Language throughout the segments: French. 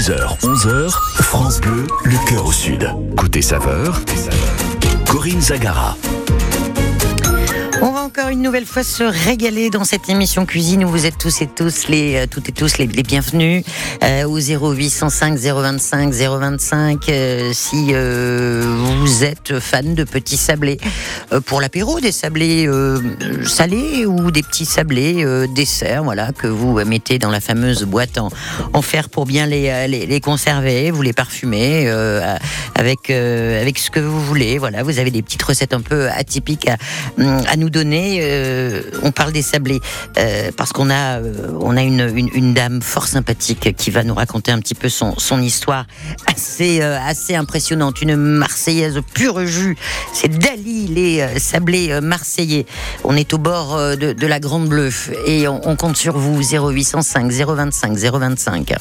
10h, 11h, France Bleu, le cœur au sud. Côté saveur, Corinne Zagara. On va encore une nouvelle fois se régaler dans cette émission cuisine où vous êtes tous et tous les euh, toutes et tous les, bienvenus euh, au 0805 025 025 euh, si euh, vous êtes fan de petits sablés pour l'apéro des sablés salés ou des petits sablés desserts voilà que vous mettez dans la fameuse boîte en, en fer pour bien les, les, conserver vous les parfumez avec avec ce que vous voulez voilà vous avez des petites recettes un peu atypiques à, à nous donner. euh, on parle des sablés euh, parce qu'on a, euh, on a une, dame fort sympathique qui va nous raconter un petit peu son, histoire assez, assez impressionnante. Une Marseillaise pure jus. C'est Dali, les sablés marseillais. On est au bord de, de la Grande Bleue et on, on compte sur vous 0805 025 025.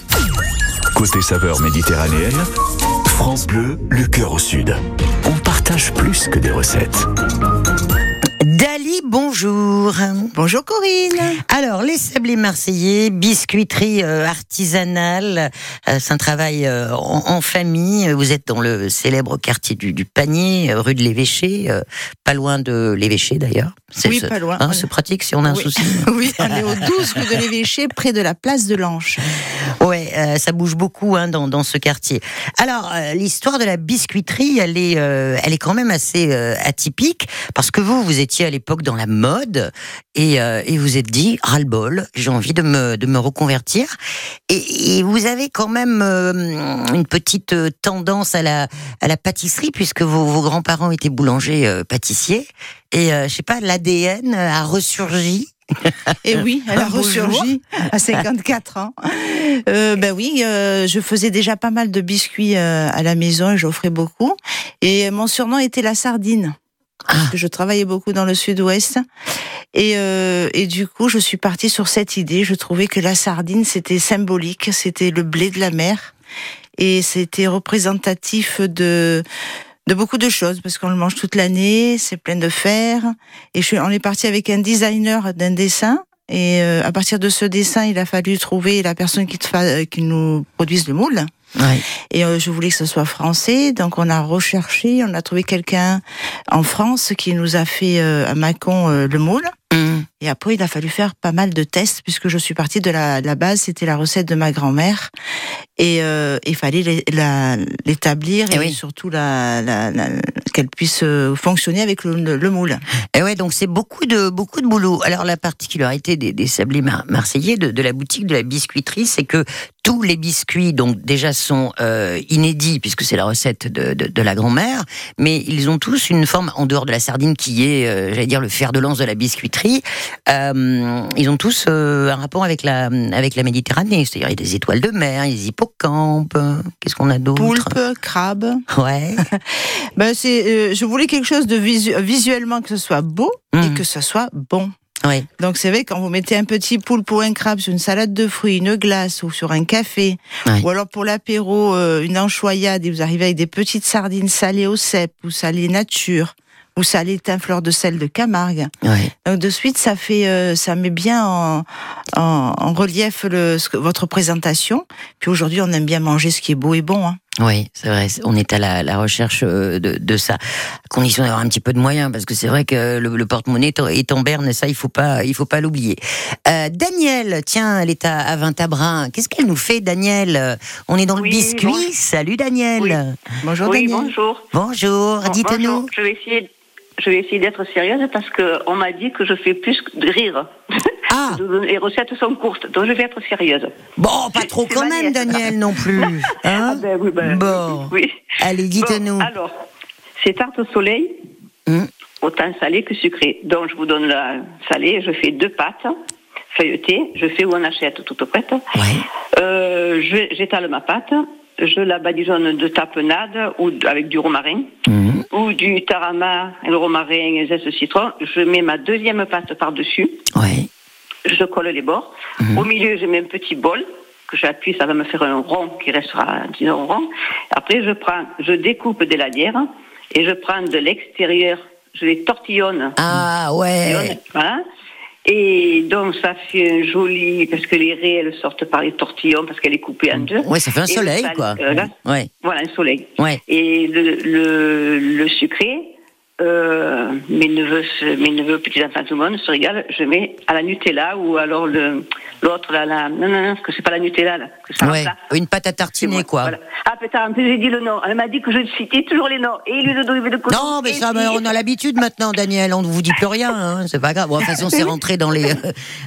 Côté saveur méditerranéenne, France Bleu, le cœur au sud. On partage plus que des recettes. Bonjour. Bonjour Corinne. Alors, les sablés marseillais, biscuiterie euh, artisanale, euh, c'est un travail euh, en, en famille. Vous êtes dans le célèbre quartier du, du Panier, euh, rue de l'Évêché, pas loin de l'Évêché d'ailleurs. C'est Oui, ce- pas loin, hein, voilà. C'est pratique si on a un Oui. souci. Oui, on est au 12 rue de l'Évêché, près de la place de l'Anche. Euh, ça bouge beaucoup hein, dans, ce quartier. Alors, euh, l'histoire de la biscuiterie, elle est, euh, elle est quand même assez atypique parce que vous, vous étiez à l'époque dans la mode et, et vous êtes dit ras-le-bol, j'ai envie de me, reconvertir. Et, vous avez quand même une petite tendance à la, pâtisserie puisque vos, grands-parents étaient boulangers euh, pâtissiers et je sais pas, l'ADN a ressurgi. Et oui, elle a ressurgi à 54 ans. Euh, ben oui, euh, je faisais déjà pas mal de biscuits euh, à la maison et j'offrais beaucoup. Et mon surnom était la sardine. Parce que je travaillais beaucoup dans le sud-ouest. Et, euh, et du coup, je suis partie sur cette idée. Je trouvais que la sardine, c'était symbolique. C'était le blé de la mer. Et c'était représentatif de, de beaucoup de choses parce qu'on le mange toute l'année, c'est plein de fer. Et je, suis- on est parti avec un designer d'un dessin. Et euh, à partir de ce dessin, il a fallu trouver la personne qui, te fa- qui nous produise le moule. Ouais. Et euh, je voulais que ce soit français, donc on a recherché, on a trouvé quelqu'un en France qui nous a fait euh, à Mâcon euh, le moule. Hum. Et après, il a fallu faire pas mal de tests puisque je suis partie de la, la base, c'était la recette de ma grand-mère. Et euh, il fallait l'é- la- l'établir Eh et, oui. surtout la, la- la- qu'elle puisse euh, fonctionner avec le, le- le moule. Et ouais, donc c'est beaucoup de beaucoup de boulot. Alors la particularité des, des sablés mar- marseillais de, de la boutique de la biscuiterie, c'est que tous les biscuits donc déjà sont euh, inédits puisque c'est la recette de, de, de la grand-mère, mais ils ont tous une forme en dehors de la sardine qui est, euh, j'allais dire, le fer de lance de la biscuiterie. Euh, ils ont tous euh, un rapport avec la avec la Méditerranée, c'est-à-dire il y a des étoiles de mer, il y a des hippocampes. Qu'est-ce qu'on a d'autre Poulpe, crabe. Ouais. Ben c'est, euh, je voulais quelque chose de visu- visuellement que ce soit beau et Mhm. que ce soit bon. Ouais. Donc c'est vrai quand vous mettez un petit poulpe ou un crabe sur une salade de fruits, une glace ou sur un café, ou alors pour l'apéro euh, une anchoyade et vous arrivez avec des petites sardines salées au cèpe ou salées nature ou thym fleur de sel de Camargue. Ouais. Donc de suite ça fait euh, ça met bien en, en, en relief le, ce que- votre présentation. Puis aujourd'hui on aime bien manger ce qui est beau et bon. Hein. Oui, c'est vrai. On est à la, la recherche euh, de, de ça. À condition d'avoir un petit peu de moyens, parce que c'est vrai que le, le porte-monnaie est en- berne, et ça, il faut pas, il faut pas l'oublier. Euh, Daniel, tiens, elle est à, à Vintabrin. Qu'est-ce qu'elle nous fait, Daniel? Euh, On est dans le Oui, biscuit. Salut, Daniel. Oui. Bonjour oui, Daniel. bonjour. Bonjour. Bon, Dites-nous. Je vais essayer, je vais essayer d'être sérieuse parce que on m'a dit que je fais plus que de rire. Ah, Les recettes sont courtes, donc je vais être sérieuse. bon, pas trop quand même. Daniel, non plus. Hein Ah ben oui, ben, bon. oui. Allez, dites-nous. Bon, alors, c'est tarte au soleil, Hum. autant salé que sucré. Donc je vous donne la salée, je fais deux pâtes feuilletées, je fais où on achète toute prête. Ouais. Euh, J'étale ma pâte, je la badigeonne de tapenade ou avec du romarin. Mhm. ou du tarama, le romarin et zeste citron. Je mets ma deuxième pâte par-dessus. Ouais. Je colle les bords. Au milieu, je mets un petit bol que j'appuie, ça va me faire un rond qui restera, disons, rond. Après, je prends, je découpe des lanières et je prends de l'extérieur, je les tortillonne. Ah, ouais. Voilà. Et donc, ça fait un joli, parce que les raies, elles sortent par les tortillons, parce qu'elle est coupée en deux. Ouais, ça fait un Et soleil, quoi. euh, là, Ouais. Voilà, un soleil. Ouais. Et le, le, le sucré, euh, mes neveux, mes neveux, petits enfants, tout le monde se régale. Je mets à la Nutella ou alors le l'autre là, la, non non non, que c'est pas la Nutella là, que ça Ouais. remplace. Une pâte à tartiner, quoi. voilà. Ah putain, en plus j'ai dit le nom. Elle m'a dit que je citais toujours les noms. Et l'huile d'olive de coton. Non, mais ça, mais on a l'habitude maintenant, Daniel. On ne vous dit plus rien. hein, C'est pas grave. Bon, de toute façon, c'est rentré dans les,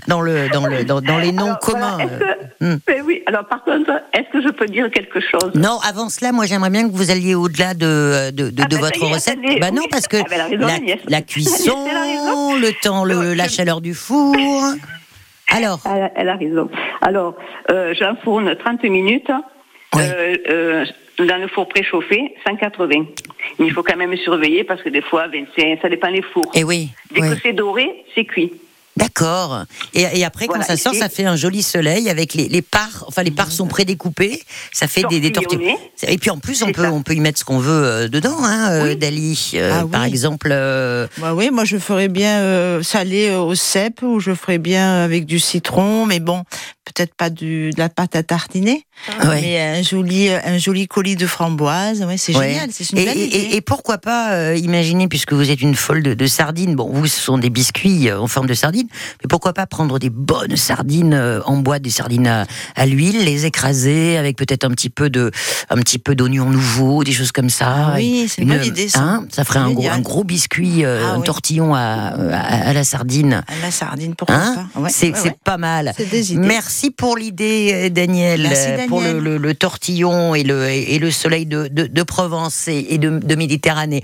dans le, dans le, dans, dans les noms Alors, communs. voilà, est-ce que- Hmm. Mais oui, alors par contre, est-ce que je peux dire quelque chose? Non, avant cela, moi, j'aimerais bien que vous alliez au-delà de, de, de, Ah, de bah, ça votre recette. Bah non, parce que Ah, raison, la, cuisson, le temps, le, Non, la chaleur du four. Alors, Elle, a- elle a raison. Alors, euh, j'enfourne 30 minutes euh, euh, dans le four préchauffé, 180. Mais il faut quand même surveiller parce que des fois, 25, ça dépend des fours. eh oui, Dès oui. que c'est doré, c'est cuit. D'accord. Et, et après, Voilà, quand ça sort, ça fait un joli soleil avec les, les parts. Enfin, les parts sont prédécoupées. Ça fait des, des. Tortillonnées. Et puis en plus, on peut, ça. on peut y mettre ce qu'on veut euh, dedans, hein, euh, Oui. Dali. Euh, Ah Par oui. exemple. euh, Bah oui, moi je ferais bien euh, salé au cèpe ou je ferais bien avec du citron, mais bon, peut-être pas du, de la pâte à tartiner, ouais. mais un joli, un joli colis de framboise, ouais, c'est Ouais. génial, c'est une Et, belle idée. et- et pourquoi pas euh, imaginer, puisque vous êtes une folle de, de sardines, bon, vous, ce sont des biscuits euh, en forme de sardines, mais pourquoi pas prendre des bonnes sardines euh, en bois, des sardines à, à l'huile, les écraser avec peut-être un petit peu de, un petit peu d'oignon nouveau, des choses comme ça. Ah oui, c'est une bonne idée, ça. hein, ça ferait un gros, un gros biscuit, euh, Ah un oui. tortillon à, à, à la sardine. Ah, La sardine, pourquoi Hein pas Ouais, c'est pas mal. C'est des idées. Merci pour l'idée, euh, Daniel, Merci, euh, pour le, Daniel. le- le tortillon et le, et le soleil de, de- de Provence et, et de, de Méditerranée.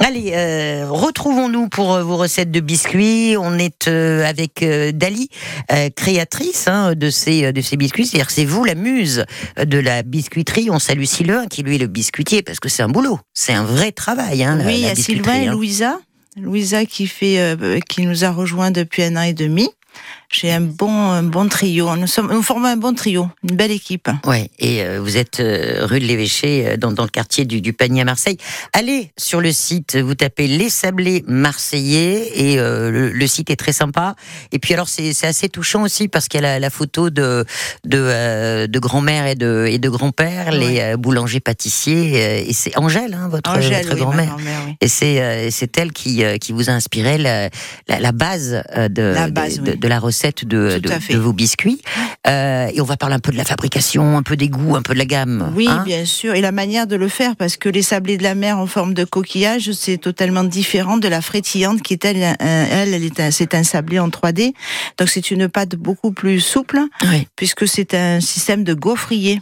Allez, euh, retrouvons-nous pour vos recettes de biscuits. On est euh, avec euh, Dali, créatrice hein, de ces de ces biscuits. C'est-à-dire que c'est vous la muse de la biscuiterie. On salue Sylvain qui lui est le biscuitier parce que c'est un boulot, c'est un vrai travail. Hein, la- Oui, il y la a Sylvain et hein. Louisa. Louisa qui fait, qui nous a rejoint depuis un an et demi. J'ai un bon, un bon trio. Nous sommes, nous formons un bon trio, une belle équipe. Ouais, et euh, vous êtes euh, rue de l'Évêché, euh, dans, dans le quartier du, du Panier à Marseille. Allez sur le site, vous tapez Les Sablés Marseillais et euh, le, le site est très sympa. Et puis alors c'est assez touchant aussi parce qu'il y a la, la photo de de, de grand-mère et de et de grand-père, les boulangers pâtissiers. euh, et c'est Angèle, hein, votre, votre oui, grand-mère. oui. Et c'est elle qui qui vous a inspiré la, la, la base de La base, de, oui. de la recette de, de, de vos biscuits. Euh, et on va parler un peu de la fabrication, un peu des goûts, un peu de la gamme. Oui, hein. bien sûr. Et la manière de le faire, parce que les sablés de la mer en forme de coquillage, c'est totalement différent de la frétillante qui est elle, elle, elle est un- c'est un sablé en 3D. Donc c'est une pâte beaucoup plus souple, Oui. puisque c'est un système de gaufrier.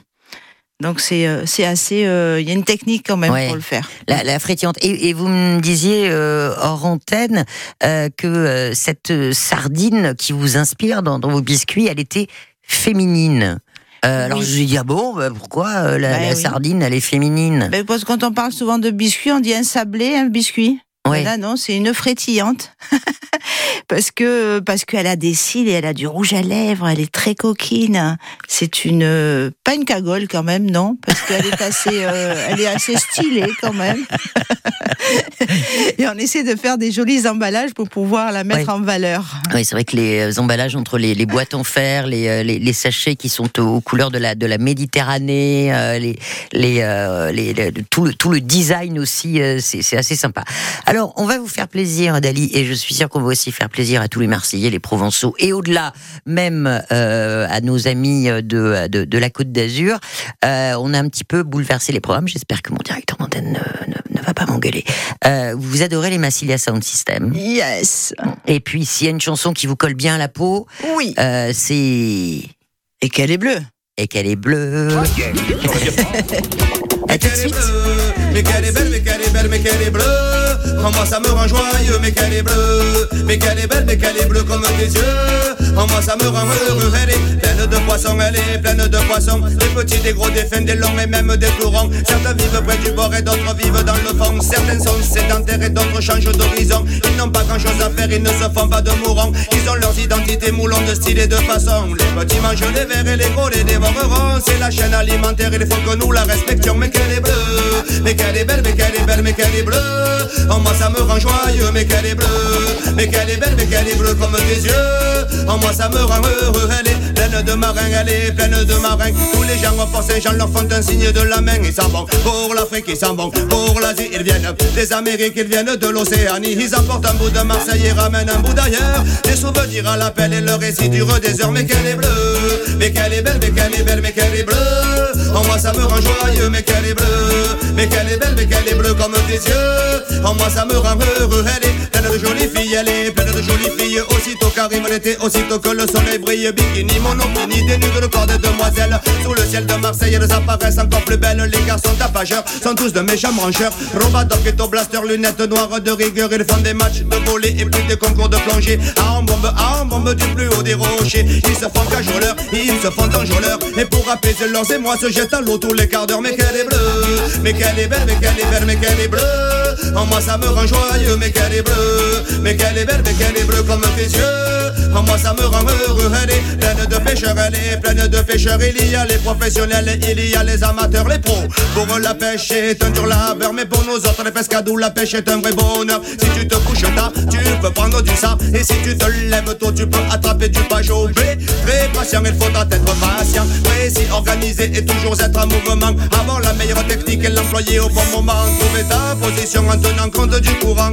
Donc c'est euh, c'est assez, euh, il y a une technique quand même Ouais. pour le faire. La, la frétillante. Et, et vous me disiez euh, hors antenne euh, que euh, cette sardine qui vous inspire dans, dans vos biscuits, elle était féminine. Euh, Alors Oui. je lui dit ah bon bah, pourquoi euh, la, Bah la oui. sardine elle est féminine? Ben, parce que quand on parle souvent de biscuits, on dit un sablé, un biscuit. Ouais. Là, non, c'est une frétillante. parce que parce qu'elle a des cils et elle a du rouge à lèvres, elle est très coquine. C'est une euh, pas une cagole quand même, non, parce qu'elle est assez euh, elle est assez stylée quand même. et on essaie de faire des jolis emballages pour pouvoir la mettre Ouais. en valeur. Oui, c'est vrai que les euh, emballages entre les, les boîtes en fer, les, les, les sachets qui sont aux couleurs de la, de la Méditerranée, euh, les, les, euh, les- le- tout, le, tout le design aussi, c'est c'est assez sympa. Alors, on va vous faire plaisir, Dali, et je suis sûre qu'on va aussi faire plaisir à tous les Marseillais, les Provençaux, et au-delà, même euh, à nos amis de, de, de la Côte d'Azur. Euh, on a un petit peu bouleversé les programmes. J'espère que mon directeur d'antenne ne, ne, ne va pas m'engueuler. Euh, vous adorez les Massilia Sound System. Yes. Et puis, s'il y a une chanson qui vous colle bien à la peau, Oui. euh, c'est. Et qu'elle est bleue. Et qu'elle est bleue. tout de suite. Mais qu'elle est belle, mais qu'elle est belle, mais qu'elle est bleue. En moi ça me rend joyeux, mais qu'elle est bleue. Mais qu'elle est belle, mais qu'elle est bleue comme tes yeux. En moi ça me rend heureux. Elle est pleine de poissons, elle est pleine de poissons. Des petits, des gros, des fins, des longs et même des. Certains vivent près du bord et d'autres vivent dans le fond. Certains sont sédentaires et d'autres changent d'horizon. Ils n'ont pas grand chose à faire, ils ne se font pas de mourants. Ils ont leurs identités moulants de style et de façon. Les petits mangent les verts et les gros les dévoreront. C'est la chaîne alimentaire, il faut que nous la respections. Mais est mais qu'elle est belle, mais qu'elle est belle, mais qu'elle est bleue. En moi ça me rend joyeux, mais qu'elle est bleue. Mais qu'elle est belle, mais qu'elle est bleue comme tes yeux. En moi ça me rend heureux, elle est pleine de marins, elle est pleine de marins. Tous les gens en force gens leur font un signe de la main. Ils s'en vont pour l'Afrique, ils s'en vont pour l'Asie. Ils viennent des Amériques, ils viennent de l'Océanie. Ils apportent un bout de Marseille et ramènent un bout d'ailleurs. Des souvenirs à l'appel et le récit dure des heures. Mais qu'elle est bleue, mais qu'elle est belle, mais qu'elle est belle, mais qu'elle est bleue. En moi ça me rend joyeux, mais qu'elle est Mais qu'elle est belle, mais qu'elle est bleue comme tes yeux. En moi ça me rend heureux, elle est pleine de jolies filles, elle est pleine de jolies filles. Aussitôt qu'arrive l'été, aussitôt que le soleil brille, bikini, monokini, des nudes de corps des demoiselles. Sous le ciel de Marseille, elles apparaissent encore plus belles. Les garçons tapageurs sont tous de méchants brancheurs. Robador, ghetto blaster, lunettes noires de rigueur. Ils font des matchs de volley et puis des concours de plongée. À en bombe, à en bombe du plus haut des rochers. Ils se font cajoleurs, ils se font enjôleurs. Et pour apaiser leurs émois, se jettent à l'eau tous les quarts d'heure. Mais qu'elle est bleue, mais qu'elle est belle, mais qu'elle est belle, mais qu'elle est bleue. En moi ça me rend joyeux, mais qu'elle est bleue. Mais qu'elle est belle, mais qu'elle est bleue comme tes yeux. En moi ça me rend heureux, elle est pleine de pêcheurs, elle est pleine de pêcheurs. Il y a les professionnels, il y a les amateurs, les pros. Pour eux, la pêche est un dur labeur, mais pour nous autres, les pescadous, la pêche est un vrai bonheur. Si tu te couches tard, tu peux prendre du sable. Et si tu te lèves tôt, tu peux attraper du pajot. Très patient, il faudra être patient. Précis, organisé et toujours être en mouvement. Avoir la meilleure technique et l'employer au bon moment. Trouver ta position en tenant compte du courant.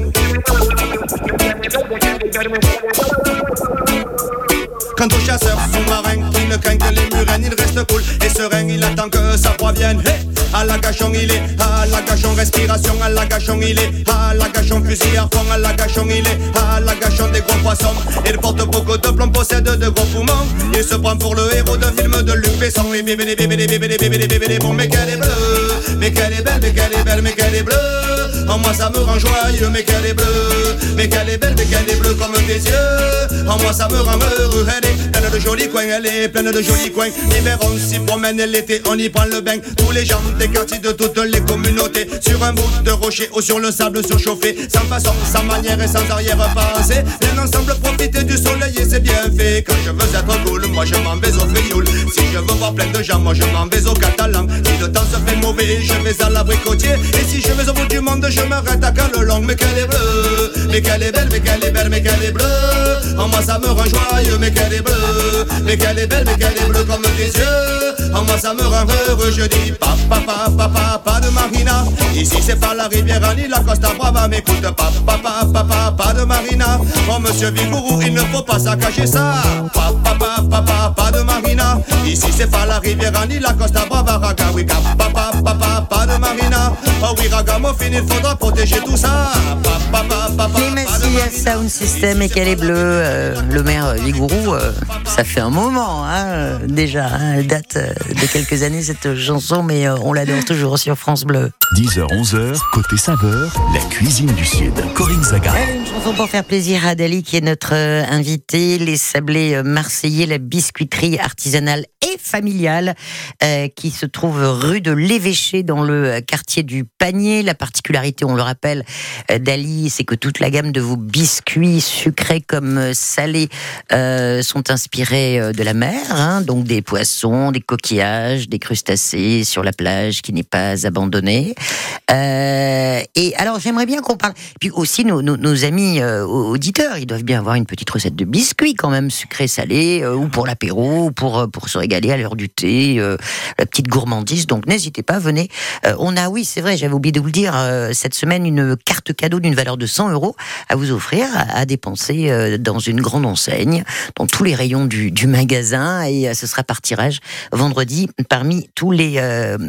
Quant au chasseur sous-marin qui ne craint que les murènes, il reste cool et serein, il attend que ça provienne. Hey à la gachon il est, à la gachon respiration, à la gachon il est, à la gachon fusil à fond, à la gachon il est, à la gachon des gros poissons. Il porte beaucoup de plomb, possède de gros poumons. Il se prend pour le héros d'un film de Luc Besson. Bon, mais qu'elle est bleue, mais qu'elle est belle, mais qu'elle est belle, mais qu'elle est bleue. En moi ça me rend joyeux, mais qu'elle est bleue, mais qu'elle est belle, mais qu'elle est bleue comme tes yeux. En moi ça me rend heureux, elle est pleine de jolis coins, elle est pleine de jolis coins. L'hiver on s'y promène, l'été on y prend le bain. Tous les gens quartiers de toutes les communautés, sur un bout de rocher ou sur le sable surchauffé, sans façon, sans manière et sans arrière-pensée. Bien ensemble profiter du soleil et c'est bien fait. Quand je veux être cool, moi je m'en vais au frioul. Si je veux voir plein de gens, moi je m'en vais au catalan. Si le temps se fait mauvais, je vais à l'abricotier. Et si je vais au bout du monde, je m'arrête à Calelong. Mais qu'elle est bleue, mais qu'elle est belle, mais qu'elle est belle, mais qu'elle est bleue. En moi ça me rend joyeux, mais qu'elle est bleue, mais qu'elle est belle, mais qu'elle est bleue comme tes yeux. En moi ça me rend heureux, je dis papa, papa, papa, pas de marina. Ici c'est pas la rivière ni la Costa Brava, mais écoute papa, papa, papa, pas de marina. Oh monsieur Vigourou, il ne faut pas saccager ça. Papa, papa, papa, pas de marina. Ici c'est pas la rivière ni la Costa Brava, raga, oui, papa, papa, pas de marina. Oh oui, ragamuffin, il faudra protéger tout ça. Papa, papa, papa, Marina. Sound System et qu'elle est bleue, euh, le maire euh, Vigourou, euh, ça fait un moment hein, euh, déjà. hein, elle date euh, de quelques années cette chanson, mais euh, on l'adore toujours sur France Bleu. 10h, 11h, côté saveur, la cuisine du Sud. Corinne Zaga. Une chanson pour faire plaisir à Dali qui est notre euh, invité, les sablés euh, marseillais, la biscuiterie artisanale et familiale euh, qui se trouve rue de l'Évêché dans le euh, quartier du Panier. La particularité, on le rappelle, euh, d'Ali, c'est que toute la gamme de vos biscuits sucrés comme salés sont inspirés de la mer, hein, donc des poissons, des coquillages, des crustacés sur la plage qui n'est pas abandonnée. Et alors, j'aimerais bien qu'on parle. Puis aussi, nos, amis auditeurs, ils doivent bien avoir une petite recette de biscuits quand même, sucré, salé, euh, ou pour l'apéro, ou pour, pour se régaler à l'heure du thé, euh, la petite gourmandise. Donc, n'hésitez pas, venez. Euh, on a, oui, c'est vrai, j'avais oublié de vous le dire, euh, cette semaine, une carte cadeau d'une valeur de 100 euros à vous offrir, à, dépenser dans une grande enseigne, dans tous les rayons du, magasin. Et ce sera par tirage vendredi parmi tous les,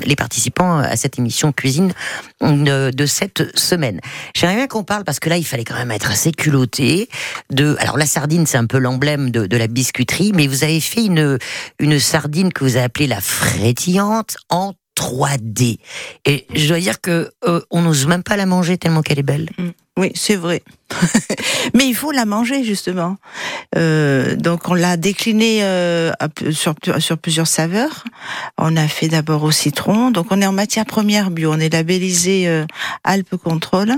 les participants à cette émission cuisine de, de cette semaine. J'aimerais bien qu'on parle, parce que là, il fallait quand même être assez culotté, de... Alors, la sardine, c'est un peu l'emblème de, de la biscuiterie, mais vous avez fait une, une sardine que vous avez appelée la frétillante en 3D. Et je dois dire que euh, on n'ose même pas la manger tellement qu'elle est belle. Oui, c'est vrai. Mais il faut la manger justement. Euh, donc on l'a déclinée euh, sur, sur plusieurs saveurs. On a fait d'abord au citron. Donc on est en matière première bio. On est labellisé euh, Alpes Contrôle.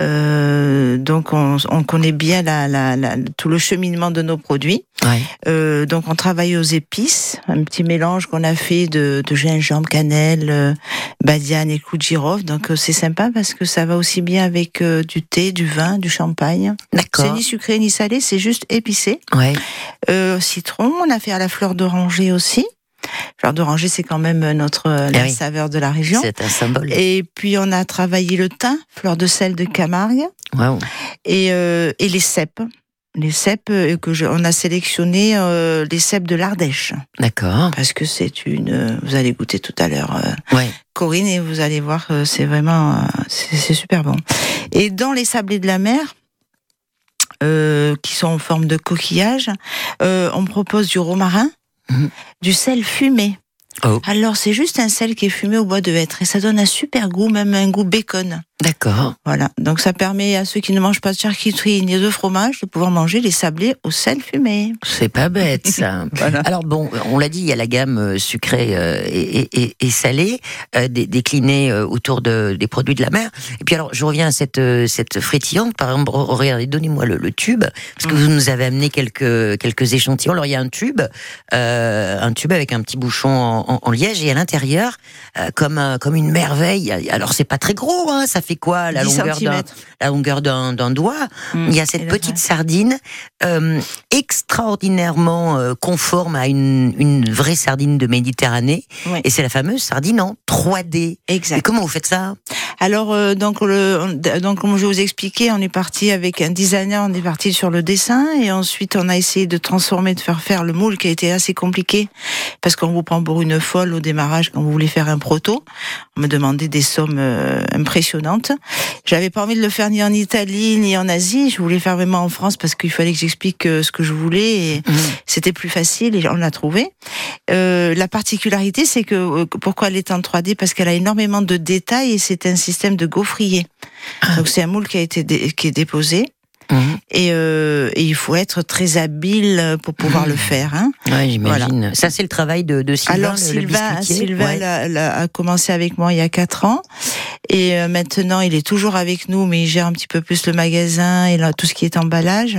Euh, donc on, on connaît bien la, la, la- tout le cheminement de nos produits. Ouais. Euh, donc on travaille aux épices, un petit mélange qu'on a fait de, de gingembre, cannelle, euh, badiane et clou de girofle. Donc c'est sympa parce que ça va aussi bien avec du thé, du vin, du champagne. C'est D'accord. ni sucré ni salé, c'est juste épicé. Ouais. Euh, citron, on a fait à la fleur d'oranger aussi. Fleur d'oranger, c'est quand même notre euh, la oui. saveur de la région. C'est un symbole. Et puis on a travaillé le thym, fleur de sel de Camargue, Waouh. et, euh, et les cèpes. Les cèpes euh, que je, on a sélectionné euh, les cèpes de l'Ardèche D'accord. parce que c'est une. euh, Vous allez goûter tout à l'heure, euh, Ouais. Corinne, et vous allez voir, c'est vraiment, c'est super bon. Et dans les sablés de la mer. euh, qui sont en forme de coquillage, euh, on propose du romarin, Mhm. du sel fumé. Oh. Alors c'est juste un sel qui est fumé au bois de hêtre et ça donne un super goût, même un goût bacon. D'accord. Voilà, donc ça permet à ceux qui ne mangent pas de charcuterie ni de fromage de pouvoir manger les sablés au sel fumé. C'est pas bête ça. Voilà. Alors bon, on l'a dit, il y a la gamme euh, sucrée euh, et, et- et salée euh, dé- déclinée autour de, des produits de la mer. Et puis alors, je reviens à cette cette frétillante. Par exemple, re- regardez, donnez-moi le, le tube parce que Mm. vous nous avez amené quelques quelques échantillons. Alors il y a un tube, euh, un tube avec un petit bouchon en, en- en liège et à l'intérieur, euh, comme un- comme une merveille. Alors c'est pas très gros, hein, ça fait quoi la 10 longueur d'un centimètres. la longueur d'un d'un doigt. Mm. Il y a Et cette petite sardine euh, extraordinairement euh, conforme à une, une vraie sardine de Méditerranée. Oui. Et c'est la fameuse sardine en 3D. Et Exact. comment vous faites ça? Alors euh, donc le donc comme je vous expliquais, on est parti avec un designer, on est parti sur le dessin et ensuite on a essayé de transformer, de faire faire le moule qui a été assez compliqué parce qu'on vous prend pour une folle au démarrage quand vous voulez faire un proto. On me demandait des sommes euh, impressionnantes. J'avais pas envie de le faire ni en Italie ni en Asie. Je voulais faire vraiment en France parce qu'il fallait que j'explique euh, ce que je voulais et c'était plus facile et on l'a trouvé. Euh, la particularité, c'est que euh, pourquoi elle est en 3D Parce qu'elle a énormément de détails et c'est un système de gaufrier. Ah. Donc c'est un moule qui a été dé- qui est déposé Mhm. et, euh, et il faut être très habile pour pouvoir le faire. Hein. Ouais, j'imagine. Ça, c'est le travail de, de Sylvain. Alors le- Sylvain. Sylvain Ouais. l'a- l'a- a commencé avec moi il y a quatre ans et euh, maintenant il est toujours avec nous, mais il gère un petit peu plus le magasin et là, tout ce qui est emballage.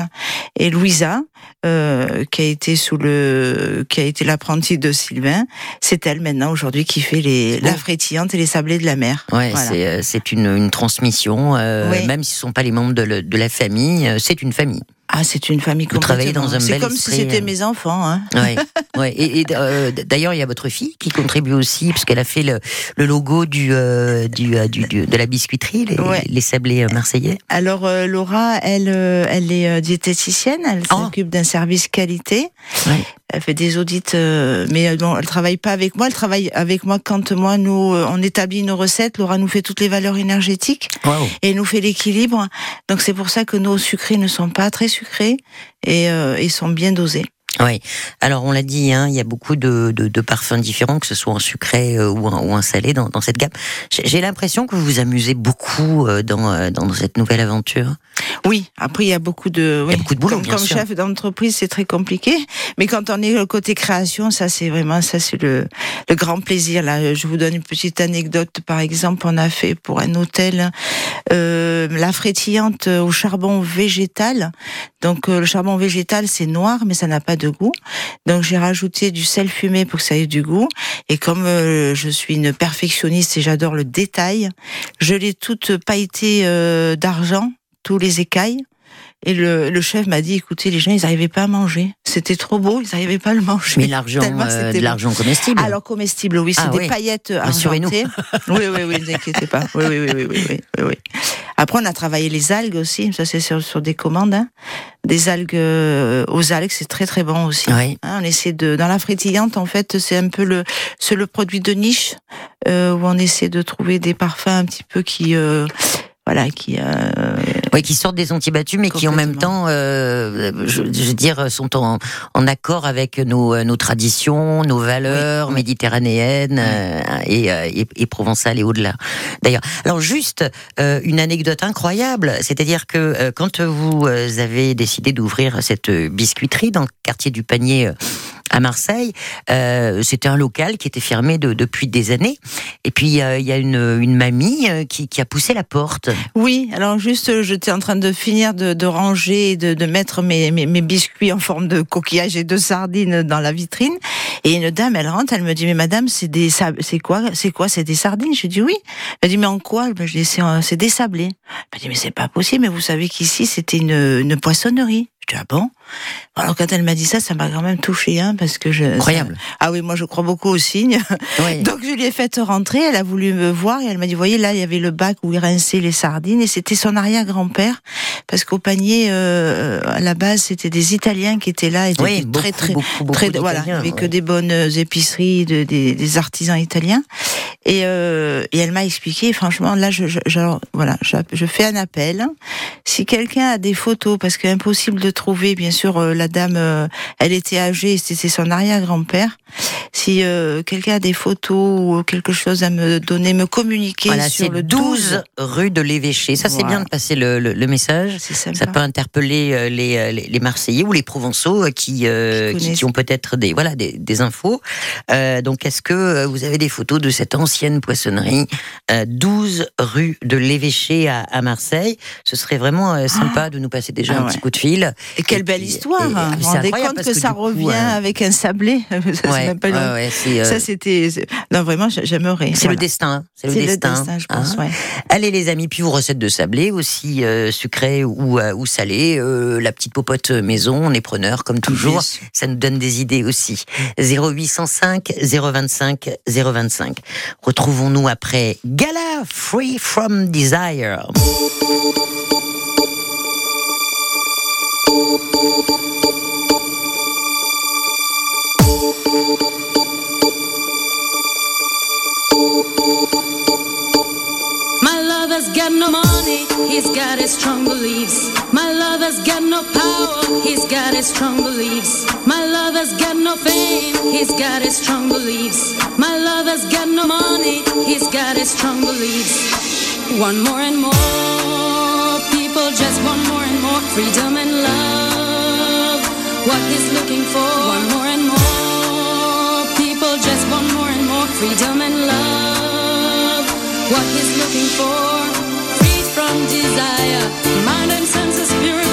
Et Louisa, euh, qui a été sous le, qui a été l'apprentie de Sylvain, c'est elle maintenant aujourd'hui qui fait les la frétillante et les sablés de la mer. Ouais, Voilà. c'est, euh, c'est une, une transmission, euh, Oui. même si ce ne sont pas les membres de, le- de la famille, euh, c'est une famille. Ah, c'est une famille Vous travaillez dans un C'est comme esprit, si c'était euh. mes enfants. Hein. Ouais, ouais. Et, et, euh, d'ailleurs, il y a votre fille qui contribue aussi, parce qu'elle a fait le, le logo du, euh, du, euh, du- du- de la biscuiterie, les, Ouais. les sablés marseillais. Alors Laura, elle, elle est diététicienne, elle Oh. s'occupe d'un service qualité. Ouais. Elle fait des audits, euh, mais euh, bon, elle travaille pas avec moi. Elle travaille avec moi quand moi nous euh, on établit nos recettes. Laura nous fait toutes les valeurs énergétiques Waouh. et nous fait l'équilibre. Donc c'est pour ça que nos sucrés ne sont pas très sucrés et euh, ils sont bien dosés. Oui. Alors on l'a dit, hein, il y a beaucoup de, de, de parfums différents, que ce soit en sucré euh, ou, en, ou en salé dans, dans cette gamme. J'ai l'impression que vous vous amusez beaucoup euh, dans, euh, dans cette nouvelle aventure. Oui, après il y a beaucoup de, Il y a oui. beaucoup de boulot, comme, bien comme sûr. chef d'entreprise, c'est très compliqué. Mais quand on est le côté création, ça c'est vraiment ça c'est le, le grand plaisir. Là, je vous donne une petite anecdote. Par exemple, on a fait pour un hôtel euh, la frétillante au charbon végétal. Donc euh, le charbon végétal c'est noir, mais ça n'a pas de goût. Donc j'ai rajouté du sel fumé pour que ça ait du goût. Et comme euh, je suis une perfectionniste et j'adore le détail, je l'ai toute pailletée euh, d'argent, tous les écailles. Et le, le chef m'a dit, écoutez, les gens, ils n'arrivaient pas à manger. C'était trop beau, ils n'arrivaient pas à le manger. Mais l'argent, euh, de l'argent comestible. Alors comestible, oui, c'est Ah des oui. paillettes Rassurez-nous. argentées. oui, oui, oui, ne vous inquiétez pas. Oui, oui, oui, oui, oui, oui, oui, oui. Après, on a travaillé les algues aussi. Ça, c'est sur, sur des commandes. hein. Des algues euh, aux algues, c'est très, très bon aussi. Oui. Hein, on essaie de dans la frétillante en fait c'est un peu le c'est le produit de niche euh, où on essaie de trouver des parfums un petit peu qui euh, voilà qui euh, Oui, qui sortent des sentiers battus, mais qui en même temps, euh, je, je veux dire, sont en, en accord avec nos, euh, nos traditions, nos valeurs Oui, oui. méditerranéennes euh, et, euh, et, et provençales et au-delà. D'ailleurs, alors juste euh, une anecdote incroyable, c'est-à-dire que euh, quand vous avez décidé d'ouvrir cette biscuiterie dans le quartier du Panier. Euh, à Marseille. Euh, C'était un local qui était fermé de, depuis des années. Et puis euh, il y a une, une mamie euh, qui, qui, a poussé la porte. Oui, alors juste, j'étais en train de finir de, de ranger, de, de mettre mes, mes, mes, biscuits en forme de coquillage et de sardines dans la vitrine. Et une dame, elle rentre, elle me dit, mais madame, c'est des, c'est quoi, c'est quoi, c'est des sardines? Je dis oui. Elle dit, mais en quoi? Je dis, c'est des sablés. Elle me dit, mais c'est pas possible. Mais vous savez qu'ici, c'était une, une poissonnerie. Je dis, ah bon? Alors quand elle m'a dit ça, ça m'a quand même touché, hein, parce que je. Incroyable. ah oui, moi je crois beaucoup aux signes. Donc je lui ai fait rentrer. Elle a voulu me voir et elle m'a dit, voyez là, il y avait le bac où il rinçait les sardines et c'était son arrière-grand-père, parce qu'au panier euh, à la base c'était des Italiens qui étaient là, et oui, très très beaucoup, très voilà, avec que des bonnes épiceries, de, des, des, artisans italiens. Et, euh, et elle m'a expliqué. Franchement, là, je, je, voilà, je, je, fais un appel. Si quelqu'un a des photos, parce que impossible de trouver, bien sûr. Euh, la dame, euh, elle était âgée, c'était son arrière-grand-père. Si euh, quelqu'un a des photos ou quelque chose à me donner, me communiquer sur le 12, rue de l'Évêché. Ça, c'est bien de passer le, le, message. Ça peut interpeller les, les, Marseillais ou les Provençaux qui, qui, ont peut-être des, voilà, des, des infos. donc, est-ce que vous avez des photos de cette ancienne poissonnerie 12 rue de l'Évêché à, à, Marseille? Ce serait vraiment sympa ah. de nous passer déjà ah un petit coup de fil. Et quelle belle histoire vous vous rendez compte que, ça revient avec un sablé? Ça, c'était. Non, vraiment, j'aimerais. C'est le destin. C'est le, destin. je pense, hein. Allez, les amis, puis vos recettes de sablé, aussi euh, sucrées ou, euh, ou salées. Euh, la petite popote maison, on est preneur, comme toujours. Ça nous donne des idées aussi. 0805 025 025. Retrouvons-nous après Gala Free from Desire. One more and more people just want more freedom and love. What he's looking for, one more and more. People just want more and more freedom and love. What he's looking for, freed from desire, mind and senses purified,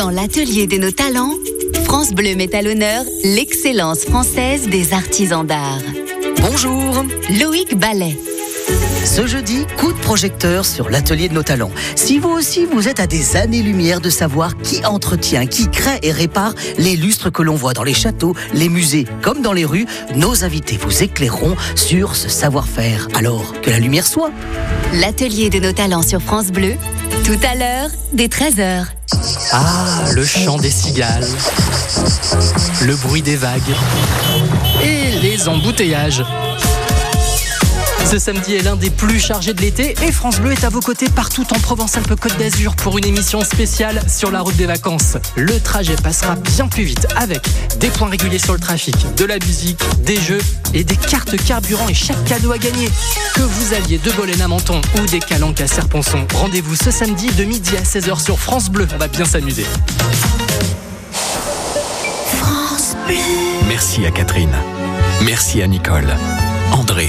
Dans l'atelier de nos talents, France Bleu met à l'honneur l'excellence française des artisans d'art. Bonjour Loïc Ballet. Ce jeudi, coup de projecteur sur l'atelier de nos talents. Si vous aussi vous êtes à des années-lumière de savoir qui entretient, qui crée et répare les lustres que l'on voit dans les châteaux, les musées comme dans les rues, nos invités vous éclaireront sur ce savoir-faire. Alors, que la lumière soit. L'atelier de nos talents sur France Bleu, tout à l'heure, dès 13h. Ah, le chant des cigales, le bruit des vagues et les embouteillages. Ce samedi est l'un des plus chargés de l'été et France Bleu est à vos côtés partout en Provence-Alpes-Côte d'Azur pour une émission spéciale sur la route des vacances. Le trajet passera bien plus vite avec des points réguliers sur le trafic, de la musique, des jeux et des cartes carburant et chaque cadeau à gagner. Que vous alliez de Bolène à Menton ou des Calanques à Serponçon, rendez-vous ce samedi de midi à 16h sur France Bleu. On va bien s'amuser. Merci à Catherine. Merci à Nicole, André,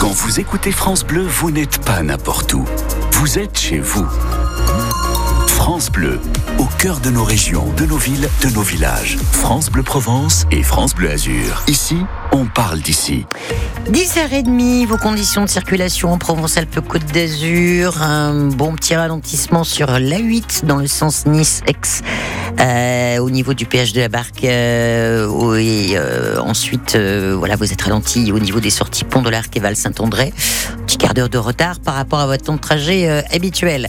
Quand vous écoutez France Bleu, vous n'êtes pas n'importe où. Vous êtes chez vous. France Bleu, au cœur de nos régions, de nos villes, de nos villages. France Bleu Provence et France Bleu Azur. Ici, on parle d'ici. 10h30, vos conditions de circulation en Provence-Alpes-Côte d'Azur. Un bon petit ralentissement sur l'A8 dans le sens Nice-Aix. euh, au niveau du péage de la barque. euh, et euh, ensuite, euh, voilà, vous êtes ralenti au niveau des sorties Pont de l'Arc et Val-Saint-André. Petit quart d'heure de retard par rapport à votre temps de trajet habituel.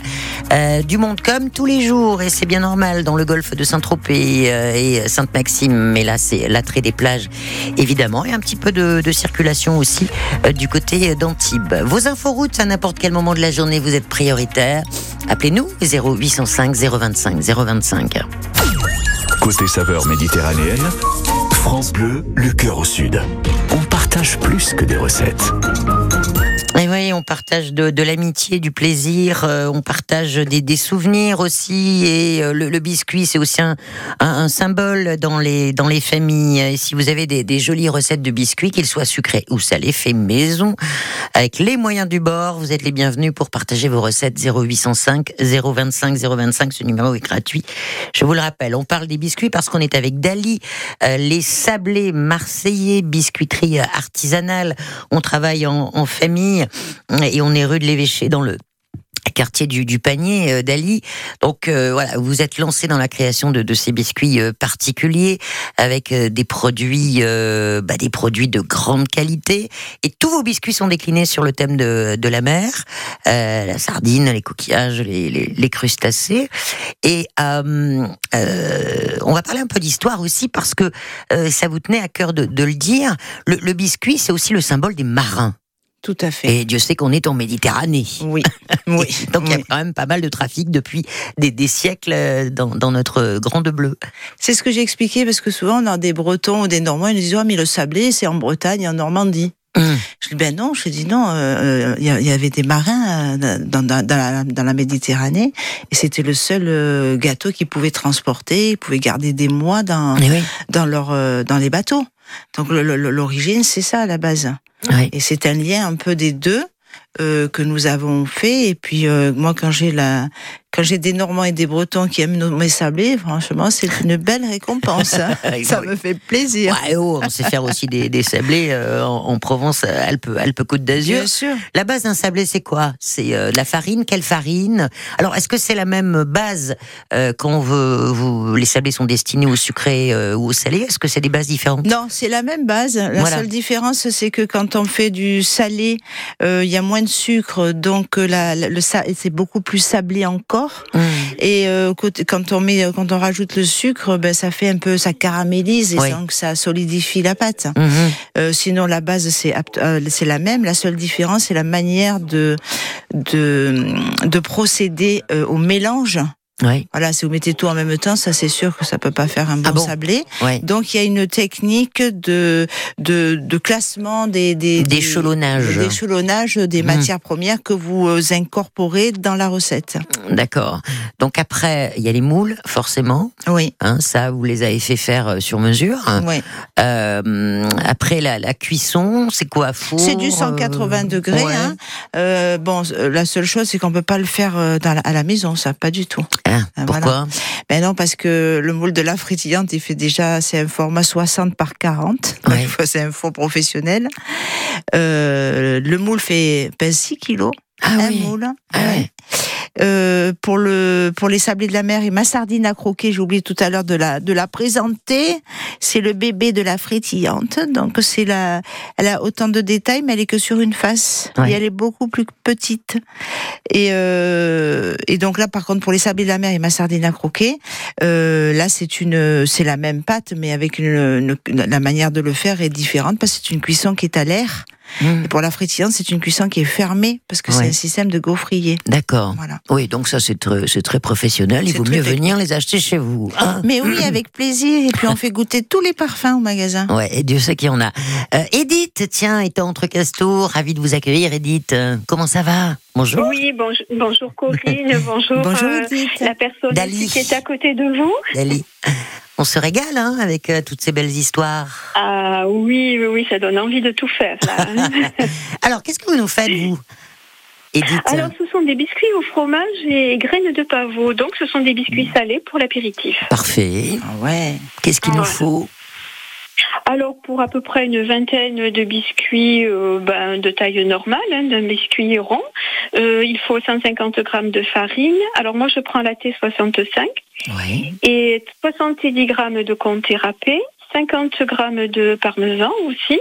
Du monde comme tous les jours, et c'est bien normal dans le golfe de Saint-Tropez et Sainte-Maxime, mais là c'est l'attrait des plages évidemment, un petit peu de, circulation aussi euh, du côté d'Antibes. Vos inforoutes à n'importe quel moment de la journée, vous êtes prioritaire. Appelez-nous 0805 025 025. Côté saveur méditerranéenne, France Bleu, le cœur au sud. On partage plus que des recettes. On partage de, l'amitié, du plaisir, euh, on partage des, souvenirs aussi. Et euh, le, biscuit, c'est aussi un, symbole dans les, dans les familles. Et si vous avez des, jolies recettes de biscuits, qu'ils soient sucrés ou salés, faits maison, avec les moyens du bord, vous êtes les bienvenus pour partager vos recettes 0805 025 025. Ce numéro est gratuit. Je vous le rappelle, on parle des biscuits parce qu'on est avec Dali, euh, les sablés marseillais, biscuiterie artisanale. On travaille en famille et on est rue de l'Évêché dans le quartier du, du panier euh, d'Ali. Donc euh, voilà, vous êtes lancé dans la création de, de ces biscuits euh, particuliers avec euh, des produits, euh, bah, des produits de grande qualité. Et tous vos biscuits sont déclinés sur le thème de, de la mer, la sardine, les coquillages, les, les, les crustacés. Et on va parler un peu d'histoire aussi parce que ça vous tenait à cœur de, de le dire. Le, le biscuit, c'est aussi le symbole des marins. Tout à fait. Et Dieu sait qu'on est en Méditerranée. Oui, oui. Donc il y a quand même pas mal de trafic depuis des, des siècles euh, dans, dans notre grande bleue. C'est ce que j'ai expliqué parce que souvent dans des Bretons ou des Normands, ils nous disent oh, mais le sablé c'est en Bretagne, et en Normandie. Hum. Je dis ben non, je dis non. euh, Il y, a- il y avait des marins euh, dans, dans, dans la, dans la Méditerranée et c'était le seul euh, gâteau qu'ils pouvaient transporter. Ils pouvaient garder des mois dans oui. dans leur euh, dans les bateaux. Donc l'origine c'est ça à la base. Oui. Et c'est un lien un peu des deux euh, que nous avons fait. Et puis euh, moi, quand j'ai la, quand j'ai des Normands et des Bretons qui aiment nos, mes sablés, franchement, c'est une belle récompense. hein. Ça me fait plaisir. Ouais, oh, on sait faire aussi des, des sablés euh, en, en Provence, Alpes, Alpes Côte d'Azur. Bien sûr. La base d'un sablé, c'est quoi? C'est euh, de la farine. Quelle farine? Alors, est-ce que c'est la même base euh, quand vous, vous- les sablés sont destinés au sucré euh, ou au salé? Est-ce que c'est des bases différentes? Non, c'est la même base. La Voilà. seule différence, c'est que quand on fait du salé, euh, il y a moins de sucre, donc euh, la, le c'est beaucoup plus sablé encore. Hum. Et euh, quand on met, quand on rajoute le sucre, ben ça fait un peu, ça caramélise et Oui. donc ça solidifie la pâte. Mhm. Euh, sinon, la base c'est euh, c'est la même. La seule différence, c'est la manière de de de procéder euh, au mélange Oui. Voilà, si vous mettez tout en même temps, ça c'est sûr que ça peut pas faire un bon, Ah bon sablé. Ouais. Donc il y a une technique de de, de classement des des D'échelonnage. des, d'échelonnage des Mhm. matières premières que vous euh, incorporez dans la recette. D'accord. Donc après, il y a les moules, forcément. Oui. Hein, ça, vous les avez fait faire euh, sur mesure. Oui. Euh, après la, la cuisson, c'est quoi four, C'est du 180 euh, degrés. ouais. Hein. Euh, bon, la seule chose, c'est qu'on peut pas le faire dans la- à la maison, ça, pas du tout. Ah, Ah, pourquoi? Voilà. Ben non, parce que le moule de la fritillante, il fait déjà, c'est un format 60 par 40. Donc, Ouais. C'est un four professionnel. Euh, le moule fait pèse 6 kilos. Ah un oui. moule. Ah ouais. Euh, pour le pour les sablés de la mer et ma sardine à croquer, j'ai oublié tout à l'heure de la de la présenter. C'est le bébé de la frétillante. Donc c'est la elle a autant de détails mais elle est que sur une face Ouais. et elle est beaucoup plus petite. Et euh, et donc là par contre pour les sablés de la mer et ma sardine à croquer, euh, là c'est une c'est la même pâte mais avec une, une- la manière de le faire est différente parce que c'est une cuisson qui est à l'air. Mmh. Et pour la frétillante, c'est une cuisson qui est fermée parce que Ouais. c'est un système de gaufrier. D'accord. Voilà. Oui, donc ça c'est très, professionnel. Il vaut mieux technique. venir les acheter chez vous. hein. Mais oui, avec plaisir. Et puis on fait goûter tous les parfums au magasin. Ouais, et Dieu sait qu'il y en a. Euh, Edith, tiens, étant entre Castour, ravi de vous accueillir, Edith. Euh, Comment ça va? Bonjour. Oui, bonjour, bonjour Corinne, bonjour, Bonjour euh, Edith. la personne Dali. qui est à côté de vous. Dali. On se régale hein, avec euh, toutes ces belles histoires. Ah oui, oui, oui, ça donne envie de tout faire. Là. Alors, qu'est-ce que vous nous faites, vous Edith? Alors, ce sont des biscuits au fromage et graines de pavot. Donc, ce sont des biscuits salés pour l'apéritif. Parfait. Ah ouais. Qu'est-ce qu'il nous Voilà. faut? Alors, pour à peu près une vingtaine de biscuits euh, ben, de taille normale, hein, d'un biscuit rond, euh, il faut 150 grammes de farine. Alors, moi, je prends la T65 Oui. et 70 grammes de comté râpé, 50 grammes de parmesan aussi,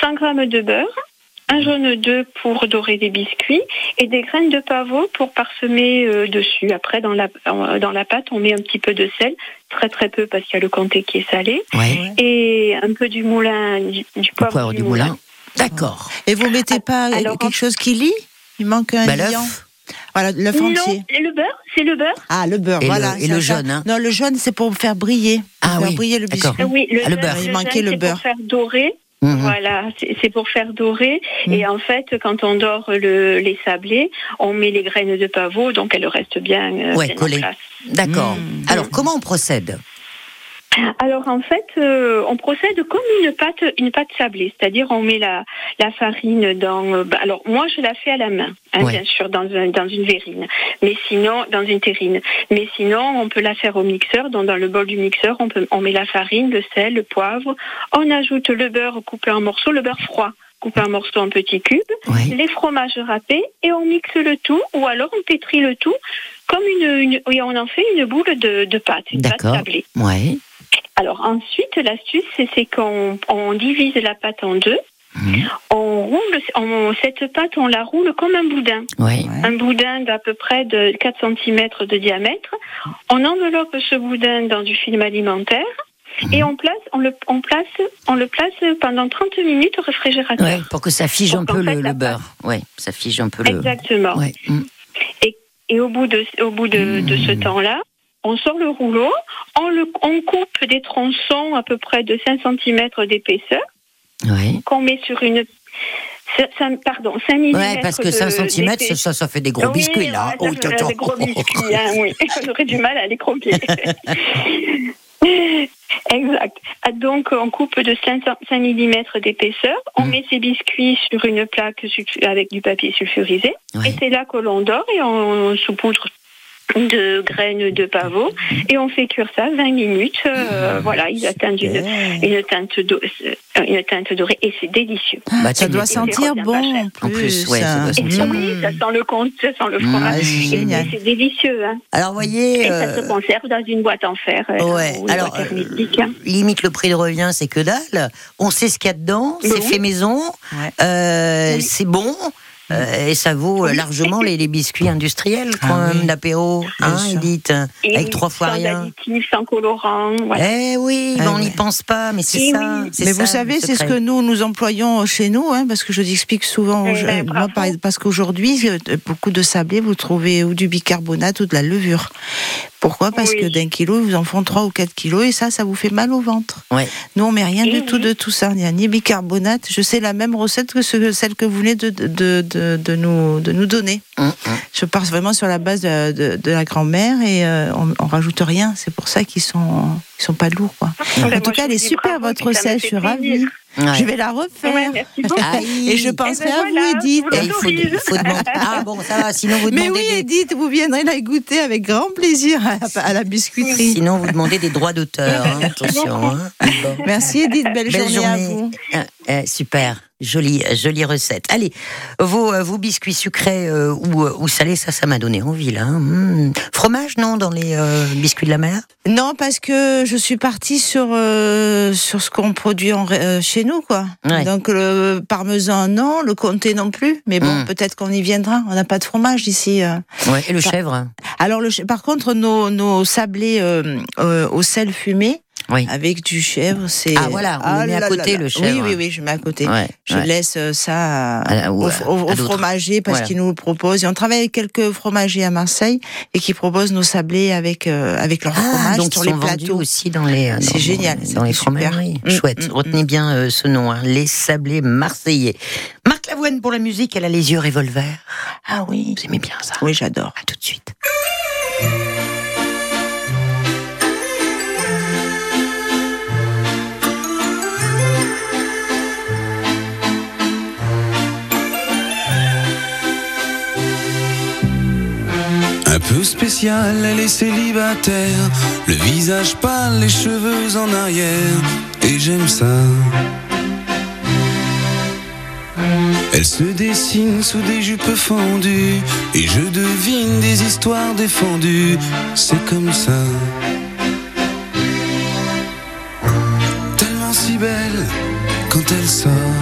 100 grammes de beurre, un jaune d'œuf pour dorer des biscuits et des graines de pavot pour parsemer euh, dessus. Après, dans la, dans la pâte, on met un petit peu de sel, très très peu parce qu'il y a le comté qui est salé, Oui. et un peu du moulin, du, poivre, poivre du moulin. D'accord. Et vous mettez pas Ah, Alors, quelque chose qui lit Il manque un Bah, liant. Voilà, l'œuf Non, entier. et le beurre, c'est le beurre. Ah, le beurre, Et le- voilà. et le jaune, hein. Non, le jaune, c'est pour faire briller. Pour Ah faire oui, briller le biscuit. Ah oui, le, Ah, le beurre. Il manquait le beurre. pour faire dorer. Mhm. Voilà, c'est c'est pour faire dorer. Mm. Et en fait, quand on dore le, les sablés, on met les graines de pavot, donc elles restent bien, euh, Ouais, bien en collées. D'accord. Mmh. Alors, comment on procède? Alors en fait, euh, on procède comme une pâte, une pâte sablée, c'est-à-dire on met la, la farine dans. euh, bah, alors moi, je la fais à la main, hein, Ouais. bien sûr, dans, un- dans une verrine, mais sinon dans une terrine. Mais sinon, on peut la faire au mixeur. Donc dans le bol du mixeur, on peut, on met la farine, le sel, le poivre. On ajoute le beurre coupé en morceaux, le beurre froid coupé en morceaux en petits cubes, Oui. les fromages râpés et on mixe le tout ou alors on pétrit le tout comme une, une on en fait une boule de, de pâte, une pâte sablée. Oui. Alors ensuite, l'astuce, c'est qu'on on divise la pâte en deux. Mhm. On roule on- cette pâte, on la roule comme un boudin. Oui. Un boudin d'à peu près de 4 cm de diamètre. On enveloppe ce boudin dans du film alimentaire et on place, on le, on place, on le place pendant 30 minutes au réfrigérateur. Ouais, pour que ça fige un peu le, beurre. Oui, ça fige un peu le. Exactement. Ouais. mm. Et au bout de, au bout de, de ce temps-là, on sort le rouleau, on, le, on coupe des tronçons à peu près de 5 cm d'épaisseur. Oui. qu'on met sur une. Pardon, 5 mm. Ouais, parce que 5 cm, ça, ça fait des gros biscuits, là. Oh, Oh, ça fait tonton. des gros biscuits, hein, oui. On aurait du mal à les croquer. exact. Ah, Donc, on coupe de 5, 5 mm d'épaisseur. On Mm. met ces biscuits sur une plaque avec du papier sulfurisé. Ouais. Et c'est là que l'on dort et on saupoudre de graines de pavot et on fait cuire ça 20 minutes. euh, voilà, ils atteignent une, une teinte do- euh, une teinte dorée et c'est délicieux. Bah, Ça doit sentir bon en plus. En plus, ouais, ça doit Et sentir bon. oui, ça sent le con- ça sent le Mm, fromage. ah, c'est Et génial. c'est délicieux. Hein. Alors, vous voyez. Et ça euh, se conserve dans une boîte en fer. Ouais, alors, euh, hein. limite le prix de revient, c'est que dalle. On sait ce qu'il y a dedans, c'est oui. fait maison, Ouais. euh, Oui. c'est bon. Euh, et ça vaut euh, largement les, les biscuits industriels, Ah comme oui. l'apéro, hein, sûr. Edith, Et avec trois fois sans rien. additifs, sans colorant. voilà. Eh oui, mais Ah on n'y ouais. pense pas, mais c'est Eh ça. oui. Mais ça, vous savez, c'est ce que nous nous employons chez nous, hein, parce que je l'explique souvent. Eh ben, moi, parce qu'aujourd'hui, euh, beaucoup de sablés, vous trouvez ou du bicarbonate ou de la levure. Pourquoi? Parce Oui. que d'un kilo, ils vous en font 3 ou 4 kilos et ça, ça vous fait mal au ventre. Ouais. Nous, on met rien Eh du tout de tout ça. Il n'y a ni bicarbonate. Je sais la même recette que ce- celle que vous venez de, de, de, de nous, de nous donner. Hum, hum. Je pars vraiment sur la base de, de- de la grand-mère et euh, on, on rajoute rien. C'est pour ça qu'ils sont, ils sont pas lourds, quoi. Ben, En moi, tout cas, elle est super bravo, votre recette. Je suis ravie. Ouais. Je vais la refaire. Ouais, merci beaucoup. Aïe. Et je Eh penserai ben à vous, Edith. vous il faut, l'autorise. il faut demander. Ah bon, ça va, sinon vous Mais demandez oui, des... Edith, vous viendrez la goûter avec grand plaisir à la, à la biscuiterie. Sinon, vous demandez des droits d'auteur. hein, attention. hein. Bon. Merci Edith, belle, Belle journée, à vous. Euh, euh, super, jolie, jolie recette. Allez, vos, euh, vos biscuits sucrés euh, ou, euh, ou salés, ça, ça m'a donné envie là. Mmh. Fromage, non, dans les euh, biscuits de la mer? Non, parce que je suis partie sur euh, sur ce qu'on produit en, euh, chez nous, quoi. Ouais. Donc le parmesan, non, le comté non plus. Mais bon, Mm. peut-être qu'on y viendra. On n'a pas de fromage ici. euh. ouais. Et le chèvre? Alors, le, par contre, nos, nos sablés euh, euh, au sel fumé Oui. avec du chèvre, c'est Ah, voilà, on le met à côté, là le chèvre. Oui, oui, oui, je mets à côté. Ouais, Je ouais. laisse euh, ça à- au, fromager parce Voilà. qu'ils nous le proposent. Et on travaille avec quelques fromagers à Marseille et qui proposent nos sablés avec euh, avec leur Ah, fromage donc sur ils les sont vendus plateaux. aussi dans les euh, C'est génial, dans les fromageries. Mm, Chouette. mm, Retenez bien euh, ce nom, hein, les sablés marseillais. Marc Lavoine pour la musique, elle a les yeux revolver. Ah oui. Vous aimez bien ça Oui, j'adore. À tout de suite. Peu spéciale, elle est célibataire. Le visage pâle, les cheveux en arrière. Et j'aime ça. Elle se dessine sous des jupes fendues. Et je devine des histoires défendues. C'est comme ça. Tellement si belle quand elle sort.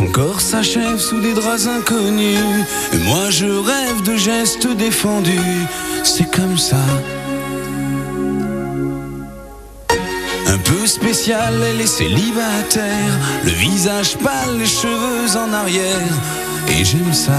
Son corps s'achève sous des draps inconnus. Et moi je rêve de gestes défendus. C'est comme ça. Un peu spécial, elle est célibataire. Le visage pâle, les cheveux en arrière. Et j'aime ça.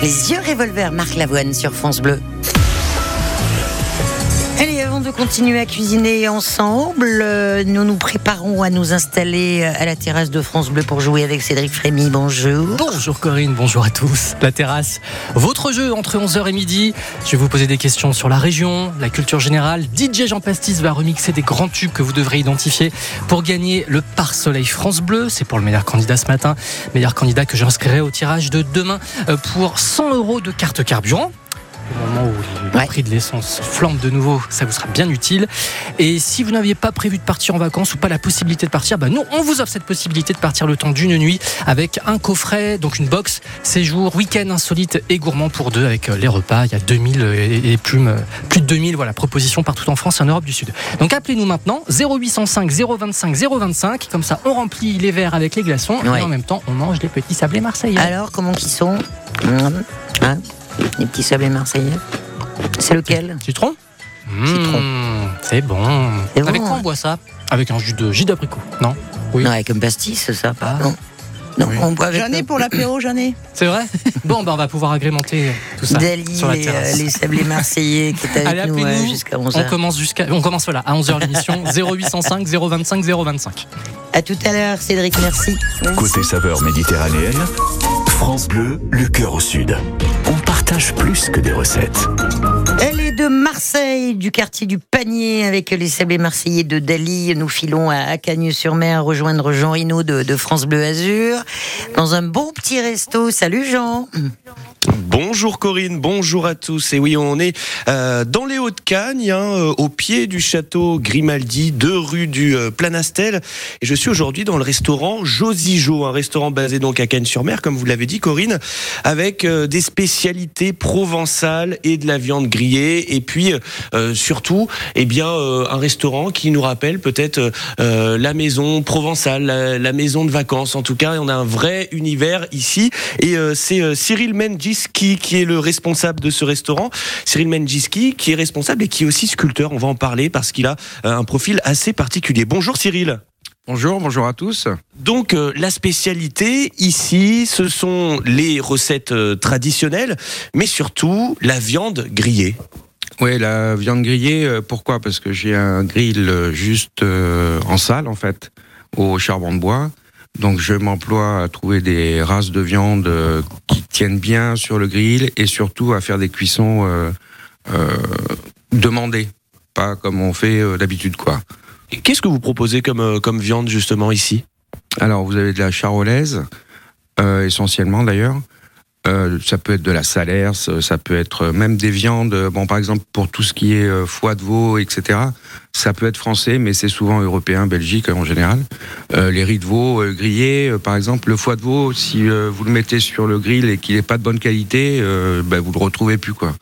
Les yeux revolver, Marc Lavoine sur France Bleu. De continuer à cuisiner ensemble, euh, nous nous préparons à nous installer euh, à la terrasse de France Bleu pour jouer avec Cédric Frémy. Bonjour. Bonjour Corinne, bonjour à tous. La terrasse, votre jeu entre 11h et midi. Je vais vous poser des questions sur la région, la culture générale. DJ Jean Pastis va remixer des grands tubes que vous devrez identifier pour gagner le pare-soleil France Bleu. C'est pour le meilleur candidat ce matin. Meilleur candidat que j'inscrirai au tirage de demain euh, pour 100 euros de carte carburant. Au moment où le prix de l'essence flambe de nouveau, ça vous sera bien utile. Et si vous n'aviez pas prévu de partir en vacances ou pas la possibilité de partir, bah nous, on vous offre cette possibilité de partir le temps d'une nuit avec un coffret, donc une box, séjour, week-end insolite et gourmand pour deux avec euh, les repas. Il y a 2000 et, et plus, euh, plus de 2000 voilà, propositions partout en France et en Europe du Sud. Donc appelez-nous maintenant 0805 025 025. Comme ça, on remplit les verres avec les glaçons Ouais. et en même temps, on mange les petits sablés marseillais. Alors, comment qu'ils sont? Hein Les petits sablés marseillais C'est lequel? Citron? Citron. Mmh, C'est bon. C'est bon, Avec quoi hein. on boit ça? Avec un jus de jus d'abricot, non Oui. Non, avec un pastis, ça, Ah. pardon. Non, on boit avec J'en ai pour l'apéro, j'en ai. C'est vrai? Bon, bah on va pouvoir agrémenter tout ça Dali, sur la les, terrasse. euh, les sablés marseillais qui est Allez, nous euh, jusqu'à On 11h. commence jusqu'à, on commence voilà à 11h l'émission 0805 025 025. À tout à l'heure, Cédric, merci. Côté saveur méditerranéenne, France Bleu, le cœur au sud. Plus que des recettes. Elle est de Marseille, du quartier du Panier, avec les sablés marseillais de Dali. Nous filons à à Cagnes-sur-Mer rejoindre Jean Rino de, de France Bleu Azur dans un bon petit resto. Salut Jean. Bonjour Corinne, bonjour à tous. Et oui, on est euh, dans les Hauts-de-Cagne, hein, euh, au pied du château Grimaldi, deux rue du euh, Planastel. Et je suis aujourd'hui dans le restaurant Josijo, un restaurant basé donc à Cagnes-sur-Mer, comme vous l'avez dit Corinne, avec des spécialités provençales et de la viande grillée. Et puis surtout, eh bien, un restaurant qui nous rappelle peut-être la maison provençale, la, la maison de vacances. En tout cas, on a un vrai univers ici. Et c'est Cyril Qui est le responsable de ce restaurant. Cyril Menjiski qui est responsable et qui est aussi sculpteur. On va en parler parce qu'il a euh, un profil assez particulier. Bonjour Cyril. Bonjour, bonjour à tous. Donc euh, la spécialité ici, ce sont les recettes euh, traditionnelles, mais surtout la viande grillée. Oui, la viande grillée, euh, pourquoi? Parce que j'ai un grill juste en salle, en fait, au charbon de bois. Donc je m'emploie à trouver des races de viande euh, qui tiennent bien sur le grill et surtout à faire des cuissons euh, euh, demandées, pas comme on fait d'habitude, quoi. Qu'est-ce que vous proposez comme, comme viande justement ici? Alors, vous avez de la charolaise, euh, essentiellement d'ailleurs. Euh, ça peut être de la salaire, ça peut être même des viandes. euh, Bon, par exemple, pour tout ce qui est euh, foie de veau, etc., ça peut être français, mais c'est souvent européen, Belgique en général. Euh, les riz de veau euh, grillés, euh, par exemple, le foie de veau, si euh, vous le mettez sur le grill et qu'il n'est pas de bonne qualité, euh, ben, vous le retrouvez plus, quoi.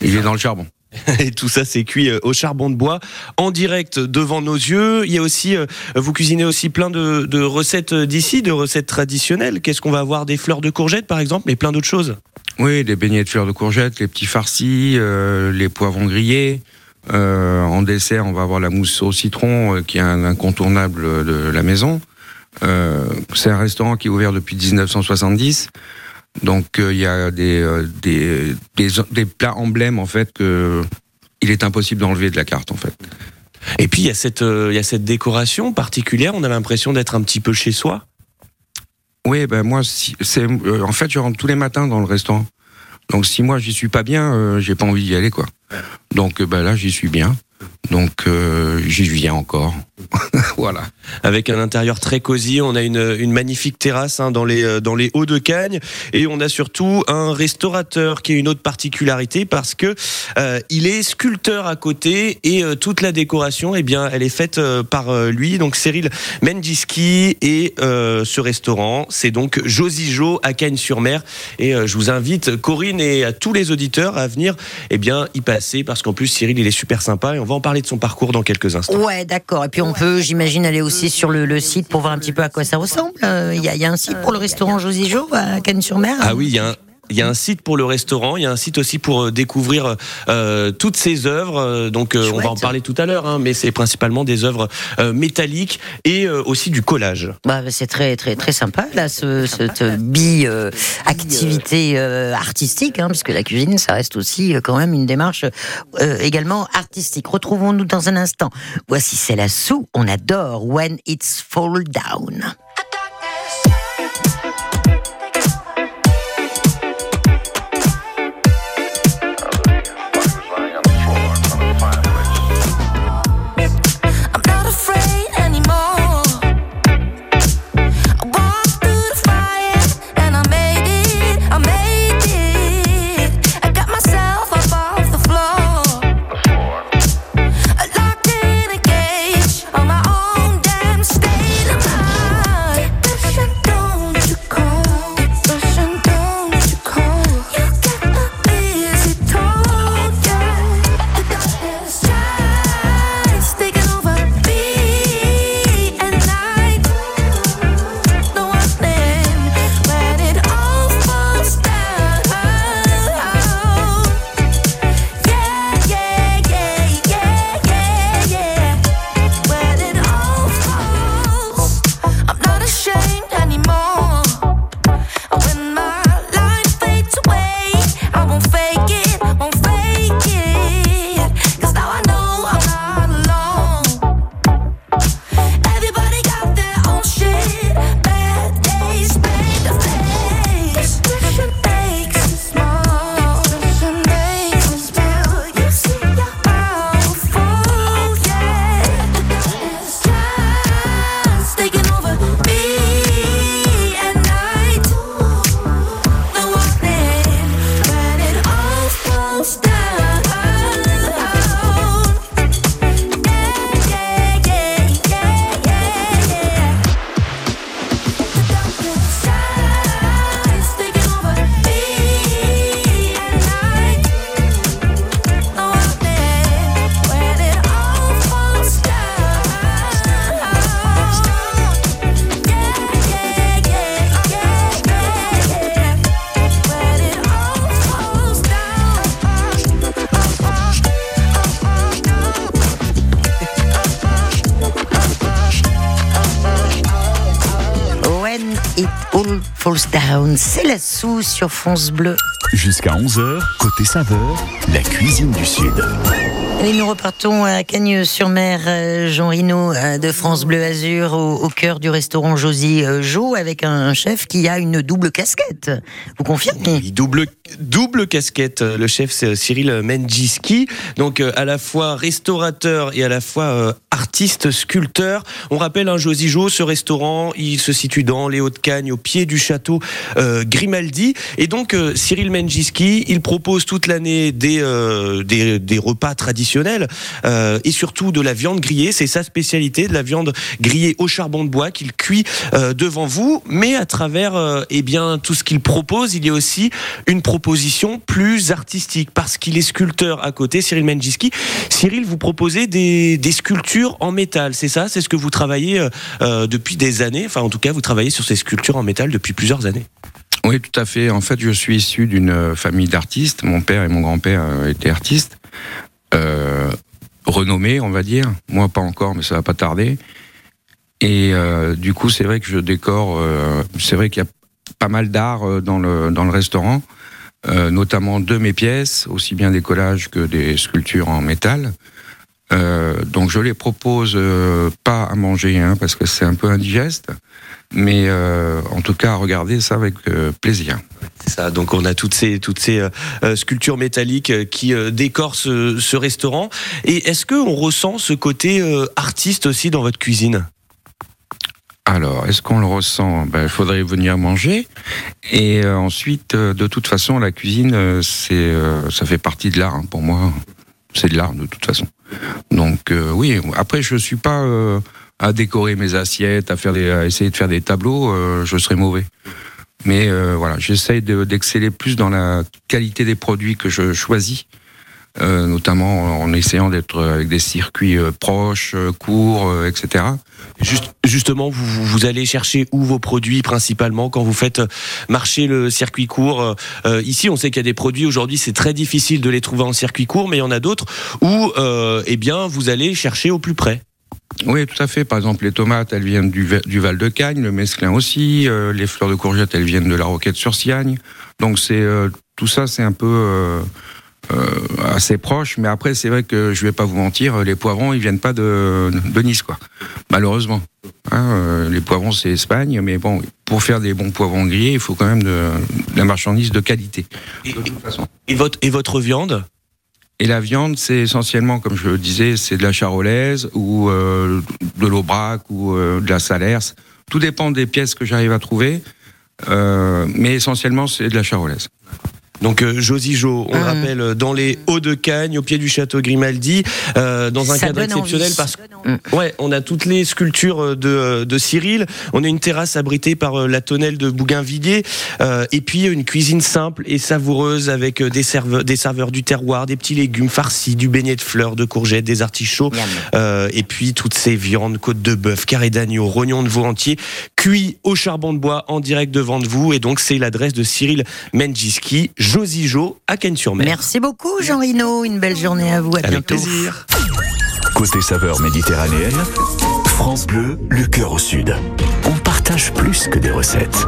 Il est dans le charbon. Et tout ça, c'est cuit euh, au charbon de bois, en direct devant nos yeux. Il y a aussi, euh, vous cuisinez aussi plein de, recettes d'ici, de recettes traditionnelles. Qu'est-ce qu'on va avoir Des fleurs de courgettes, par exemple, mais plein d'autres choses. Oui, des beignets de fleurs de courgettes, les petits farcis, euh, les poivrons grillés. En dessert, on va avoir la mousse au citron, qui est un incontournable de la maison. C'est un restaurant qui est ouvert depuis 1970. Donc euh, il y a des, euh, des, des, des plats emblèmes en fait que il est impossible d'enlever de la carte en fait. Et puis, il y a cette, euh, il y a cette décoration particulière. On a l'impression d'être un petit peu chez soi. Oui, ben moi, si, c'est, en fait, je rentre tous les matins dans le restaurant. Donc si moi j'y suis pas bien, euh, j'ai pas envie d'y aller quoi. Donc ben là j'y suis bien. Donc euh, j'y viens encore. voilà. Avec un intérieur très cosy, on a une, magnifique terrasse hein, dans les euh, dans les hauts de Cagnes et on a surtout un restaurateur qui a une autre particularité parce que euh, il est sculpteur à côté et euh, toute la décoration, eh bien, elle est faite par lui. Donc Cyril Menjiski et ce restaurant, c'est donc Josijo à Cagnes-sur-Mer et je vous invite Corinne et à tous les auditeurs à venir, eh bien, y passer parce qu'en plus Cyril il est super sympa et on va en parler de son parcours dans quelques instants. Ouais, d'accord. Et puis on peut, j'imagine, aller aussi sur le, le site pour voir un petit peu à quoi ça ressemble. Euh, Il y, a, il y a un site pour le restaurant Josy Jo à Cannes-sur-Mer. Ah oui, il y a un. Il y a un site pour le restaurant, il y a un site aussi pour euh, découvrir euh, toutes ces œuvres. Euh, Donc euh, on va en parler tout à l'heure, hein, mais c'est principalement des œuvres euh, métalliques et euh, aussi du collage. Bah, c'est très très très sympa là, ce, cette bi euh, activité euh, artistique, hein, puisque la cuisine, ça reste aussi quand même une démarche euh, également artistique. Retrouvons-nous dans un instant. Voici c'est la sous. On adore When It's Fall Down. C'est la sous sur France Bleu. Jusqu'à 11h, côté saveur, la cuisine du Sud. Et nous repartons à Cagnes-sur-Mer, euh, Jean Rino euh, de France Bleu Azur, au, au cœur du restaurant Josy euh, Jo, avec un chef qui a une double casquette. Vous confirmez? Oui, double, double casquette. Le chef, c'est Cyril Menjiski. Donc, euh, à la fois restaurateur et à la fois euh, artiste, sculpteur. On rappelle un Josy Jo, ce restaurant, il se situe dans les Hauts-de-Cagne, au pied du château euh, Grimaldi. Et donc, euh, Cyril Menjiski, il propose toute l'année des, euh, des, des repas traditionnels euh, et surtout de la viande grillée. C'est sa spécialité, de la viande grillée au charbon de bois qu'il cuit euh, devant vous. Mais à travers euh, eh bien, tout ce qu'il propose, il y a aussi une proposition plus artistique parce qu'il est sculpteur à côté, Cyril Menjiski. Cyril, vous proposez des, sculptures en métal, c'est ça? C'est ce que vous travaillez euh, euh, depuis des années? Enfin, en tout cas, vous travaillez sur ces sculptures en métal depuis plusieurs années. Oui, tout à fait. En fait, je suis issu d'une euh, famille d'artistes. Mon père et mon grand-père étaient artistes, renommés, on va dire. Moi, pas encore, mais ça va pas tarder. Et du coup, c'est vrai que je décore. c'est vrai qu'il y a pas mal d'art dans le dans le restaurant, euh, notamment de mes pièces, aussi bien des collages que des sculptures en métal. Euh, donc je les propose euh, pas à manger, hein, parce que c'est un peu indigeste, mais euh, en tout cas à regarder ça avec euh, plaisir. C'est ça. Donc on a toutes ces toutes ces euh, euh, sculptures métalliques qui décorent ce, ce restaurant. Et est-ce que on ressent ce côté artiste aussi dans votre cuisine? Alors, est-ce qu'on le ressent? Ben, Il faudrait venir manger. Et euh, ensuite, euh, de toute façon, la cuisine, euh, c'est, euh, ça fait partie de l'art hein, pour moi. C'est de l'art de toute façon. Donc euh, oui. Après, je suis pas euh, à décorer mes assiettes, à faire des, à essayer de faire des tableaux. je serais mauvais. Mais voilà, j'essaye de- d'exceller plus dans la qualité des produits que je choisis euh, notamment en essayant d'être avec des circuits euh, proches, euh, courts, etc. Juste, justement, vous, allez chercher où vos produits principalement quand vous faites marcher le circuit court. euh, ici, on sait qu'il y a des produits aujourd'hui, c'est très difficile de les trouver en circuit court, mais il y en a d'autres où, euh, eh bien, vous allez chercher au plus près. Oui, tout à fait. Par exemple, les tomates, elles viennent du, Va- du Val de Cagnes, le mesclin aussi. euh, les fleurs de courgettes, elles viennent de la Roquette sur Siagne. Donc c'est euh, tout ça, c'est un peu assez proche. Mais après, c'est vrai que je vais pas vous mentir, les poivrons, ils viennent pas de, de Nice, quoi. Malheureusement. Hein, euh, les poivrons, c'est Espagne, mais bon, pour faire des bons poivrons grillés, il faut quand même de, de la marchandise de qualité. De toute façon. Et votre, et votre viande? Et la viande, c'est essentiellement, comme je le disais, c'est de la charolaise ou euh, de l'aubrac ou euh, de la salers. Tout dépend des pièces que j'arrive à trouver, euh, mais essentiellement, c'est de la charolaise. Donc euh, Josie Jo, on le rappelle, euh, dans les Hauts-de-Cagnes, au pied du château Grimaldi, euh, dans un Ça cadre exceptionnel envie. parce que ouais, on a toutes les sculptures de, de Cyril, on a une terrasse abritée par la tonnelle de Bougainvilliers, euh, et puis une cuisine simple et savoureuse avec des, serveurs, des serveurs du terroir, des petits légumes farcis, du beignet de fleurs, de courgettes, des artichauts, euh, et puis toutes ces viandes, côtes de bœuf, carré d'agneau, rognons de veau entier, cuits au charbon de bois en direct devant de vous, et donc c'est l'adresse de Cyril Menjiski, Josie Jo à Cannes-sur-Mer. Merci beaucoup, Jean Rino. Une belle journée à vous. À Avec bientôt. plaisir. Côté saveur méditerranéenne, France Bleu, le cœur au sud. On partage plus que des recettes.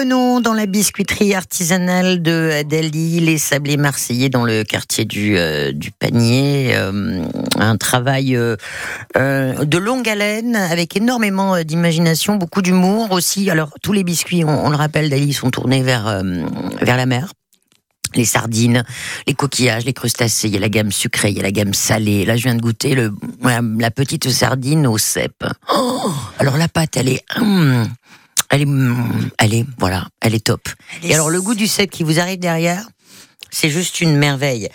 Revenons dans la biscuiterie artisanale de Delhi, les sablés marseillais dans le quartier du, euh, panier. Euh, un travail euh, de longue haleine avec énormément d'imagination, beaucoup d'humour aussi. Alors tous les biscuits, on, le rappelle, Delhi sont tournés vers, vers la mer. Les sardines, les coquillages, les crustacés, il y a la gamme sucrée, il y a la gamme salée. Là, je viens de goûter la petite sardine au cèpe. Oh alors la pâte, elle est... hum, elle est, hum, elle est, voilà, elle est top. Et alors le goût du cèpe qui vous arrive derrière, c'est juste une merveille.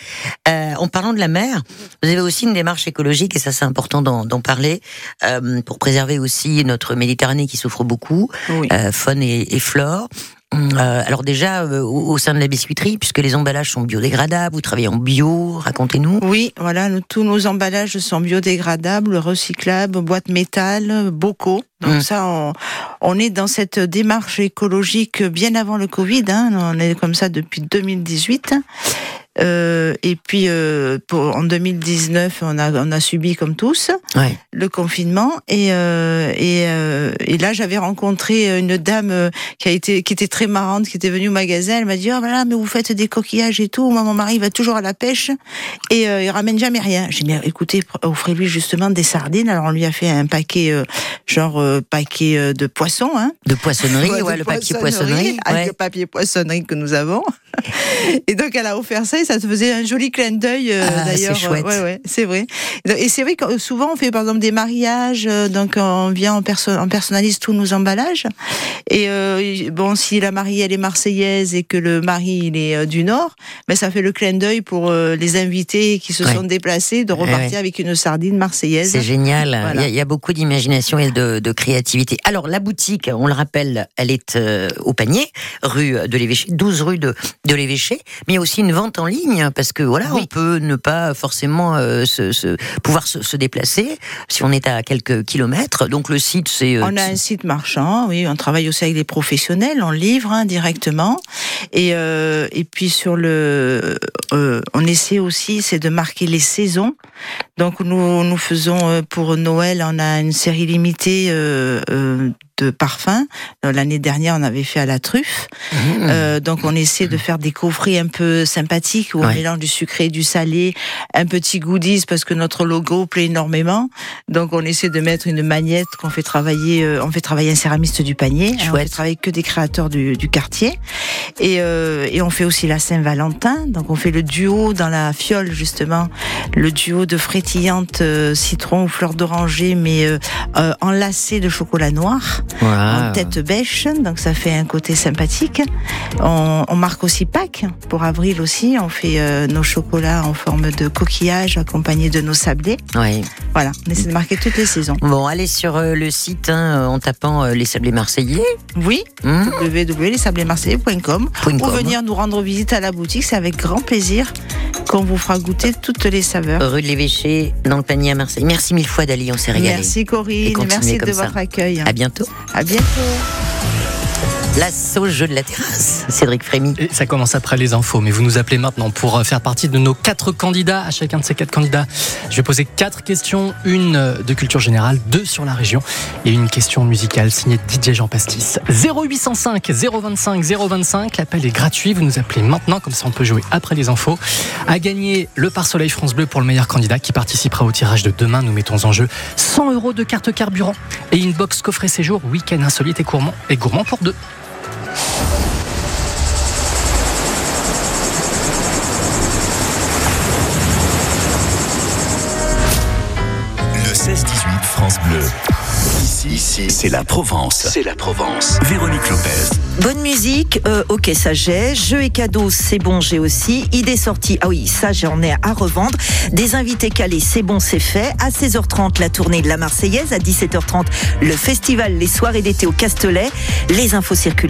Euh, en parlant de la mer, vous avez aussi une démarche écologique et ça c'est important d'en parler euh, pour préserver aussi notre Méditerranée qui souffre beaucoup, euh, faune et, et flore. Hum, euh, alors déjà euh, au, au sein de la biscuiterie, puisque les emballages sont biodégradables, vous travaillez en bio, racontez-nous. Oui, voilà, nous- tous nos emballages sont biodégradables, recyclables, boîtes métal, bocaux. Donc Mm. ça, on, on est dans cette démarche écologique bien avant le Covid. Hein, on est comme ça depuis 2018. Euh, et puis euh, pour, en 2019, on a, on a subi comme tous Ouais. le confinement. Et, euh, et, et là, j'avais rencontré une dame qui a été, qui était très marrante, qui était venue au magasin. Elle m'a dit, oh voilà, mais vous faites des coquillages et tout. Moi, mon mari va toujours à la pêche et il ramène jamais rien. J'ai dit, mais écoutez, offrez-lui justement des sardines. Alors on lui a fait un paquet, genre paquet de poissons, hein. De poissonnerie, Ouais, ouais, de le papier poissonnerie. avec ouais. le papier poissonnerie que nous avons. Et donc elle a offert ça et ça te faisait un joli clin d'œil euh, Ah, d'ailleurs. c'est chouette. Ouais, ouais, c'est vrai. Et c'est vrai que euh, souvent on fait par exemple des mariages, euh, donc on vient, on, perso- on personnalise tous nos emballages. Et euh, bon, si la mariée elle est marseillaise et que le mari il est euh, du Nord, ben ça fait le clin d'œil pour euh, les invités qui se Ouais. sont déplacés de Ouais, repartir ouais. avec une sardine marseillaise. C'est génial. Voilà. Il, y a, il y a beaucoup d'imagination et de, de créativité. Alors, la boutique, on le rappelle, elle est euh, au panier, rue de l'Évêché, 12 rue de, de l'Évêché. Mais il y a aussi une vente en ligne, parce que voilà, on peut ne pas forcément euh, se, se- pouvoir se, se déplacer si on est à quelques kilomètres. Donc, le site, c'est. euh, On a un site marchand, oui, on travaille aussi avec des professionnels, on livre hein, directement. Et, euh, et puis sur le, euh, on essaie aussi, c'est de marquer les saisons. Donc nous, nous faisons euh, pour Noël, on a une série limitée euh, euh, de parfums. Euh, L'année dernière, on avait fait à la truffe. Euh, donc on essaie de faire des coffrets un peu sympathiques où on Ouais. mélange du sucré et du salé, un petit goodies parce que notre logo plaît énormément. Donc on essaie de mettre une magnette qu'on fait travailler, euh, on fait travailler un céramiste du panier. hein, on fait travailler que des créateurs du, du quartier. Et, euh, et on fait aussi la Saint-Valentin. Donc on fait le duo dans la fiole justement, le duo de frétillante euh, citron ou fleur d'oranger mais euh, euh, enlacé de chocolat noir. Wow. en tête bêche, donc ça fait un côté sympathique. On, on marque aussi Pâques pour avril aussi. On fait euh, nos chocolats en forme de coquillage accompagnés de nos sablés. Oui. Voilà, on essaie de marquer toutes les saisons. Bon, allez sur le site hein, en tapant les sablés marseillais. Oui, Point ou com. venir nous rendre visite à la boutique. C'est avec grand plaisir qu'on vous fera goûter toutes les saveurs. Rue de l'Évêché, dans le panier à Marseille. Merci mille fois, Dali, on s'est régalé. Merci Corinne, merci de ça. votre accueil. À bientôt. À bientôt. La sauce jeu de la terrasse. Cédric Frémy. Ça commence après les infos, mais vous nous appelez maintenant pour euh, faire partie de nos quatre candidats. À chacun de ces quatre candidats, je vais poser quatre questions, une euh, de culture générale, deux sur la région et une question musicale signée DJ Jean Pastis. 0805 025 025, l'appel est gratuit, vous nous appelez maintenant, comme ça on peut jouer après les infos. À gagner le pare-soleil France Bleu pour le meilleur candidat qui participera au tirage de demain. Nous mettons en jeu 100 euros de carte carburant et une box coffret séjour week-end insolite et gourmand, et gourmand pour deux. Le 16-18 France Bleu. Ici, ici c'est la Provence. C'est la Provence. Véronique Lopez. Bonne musique, euh, ok ça j'ai. Jeux et cadeaux, c'est bon j'ai aussi. Idées sorties, ah oui ça j'en ai à revendre. Des invités calés, c'est bon c'est fait. À 16h30 la tournée de la Marseillaise, à 17h30 le festival Les soirées d'été au Castelet. Les infos circulation.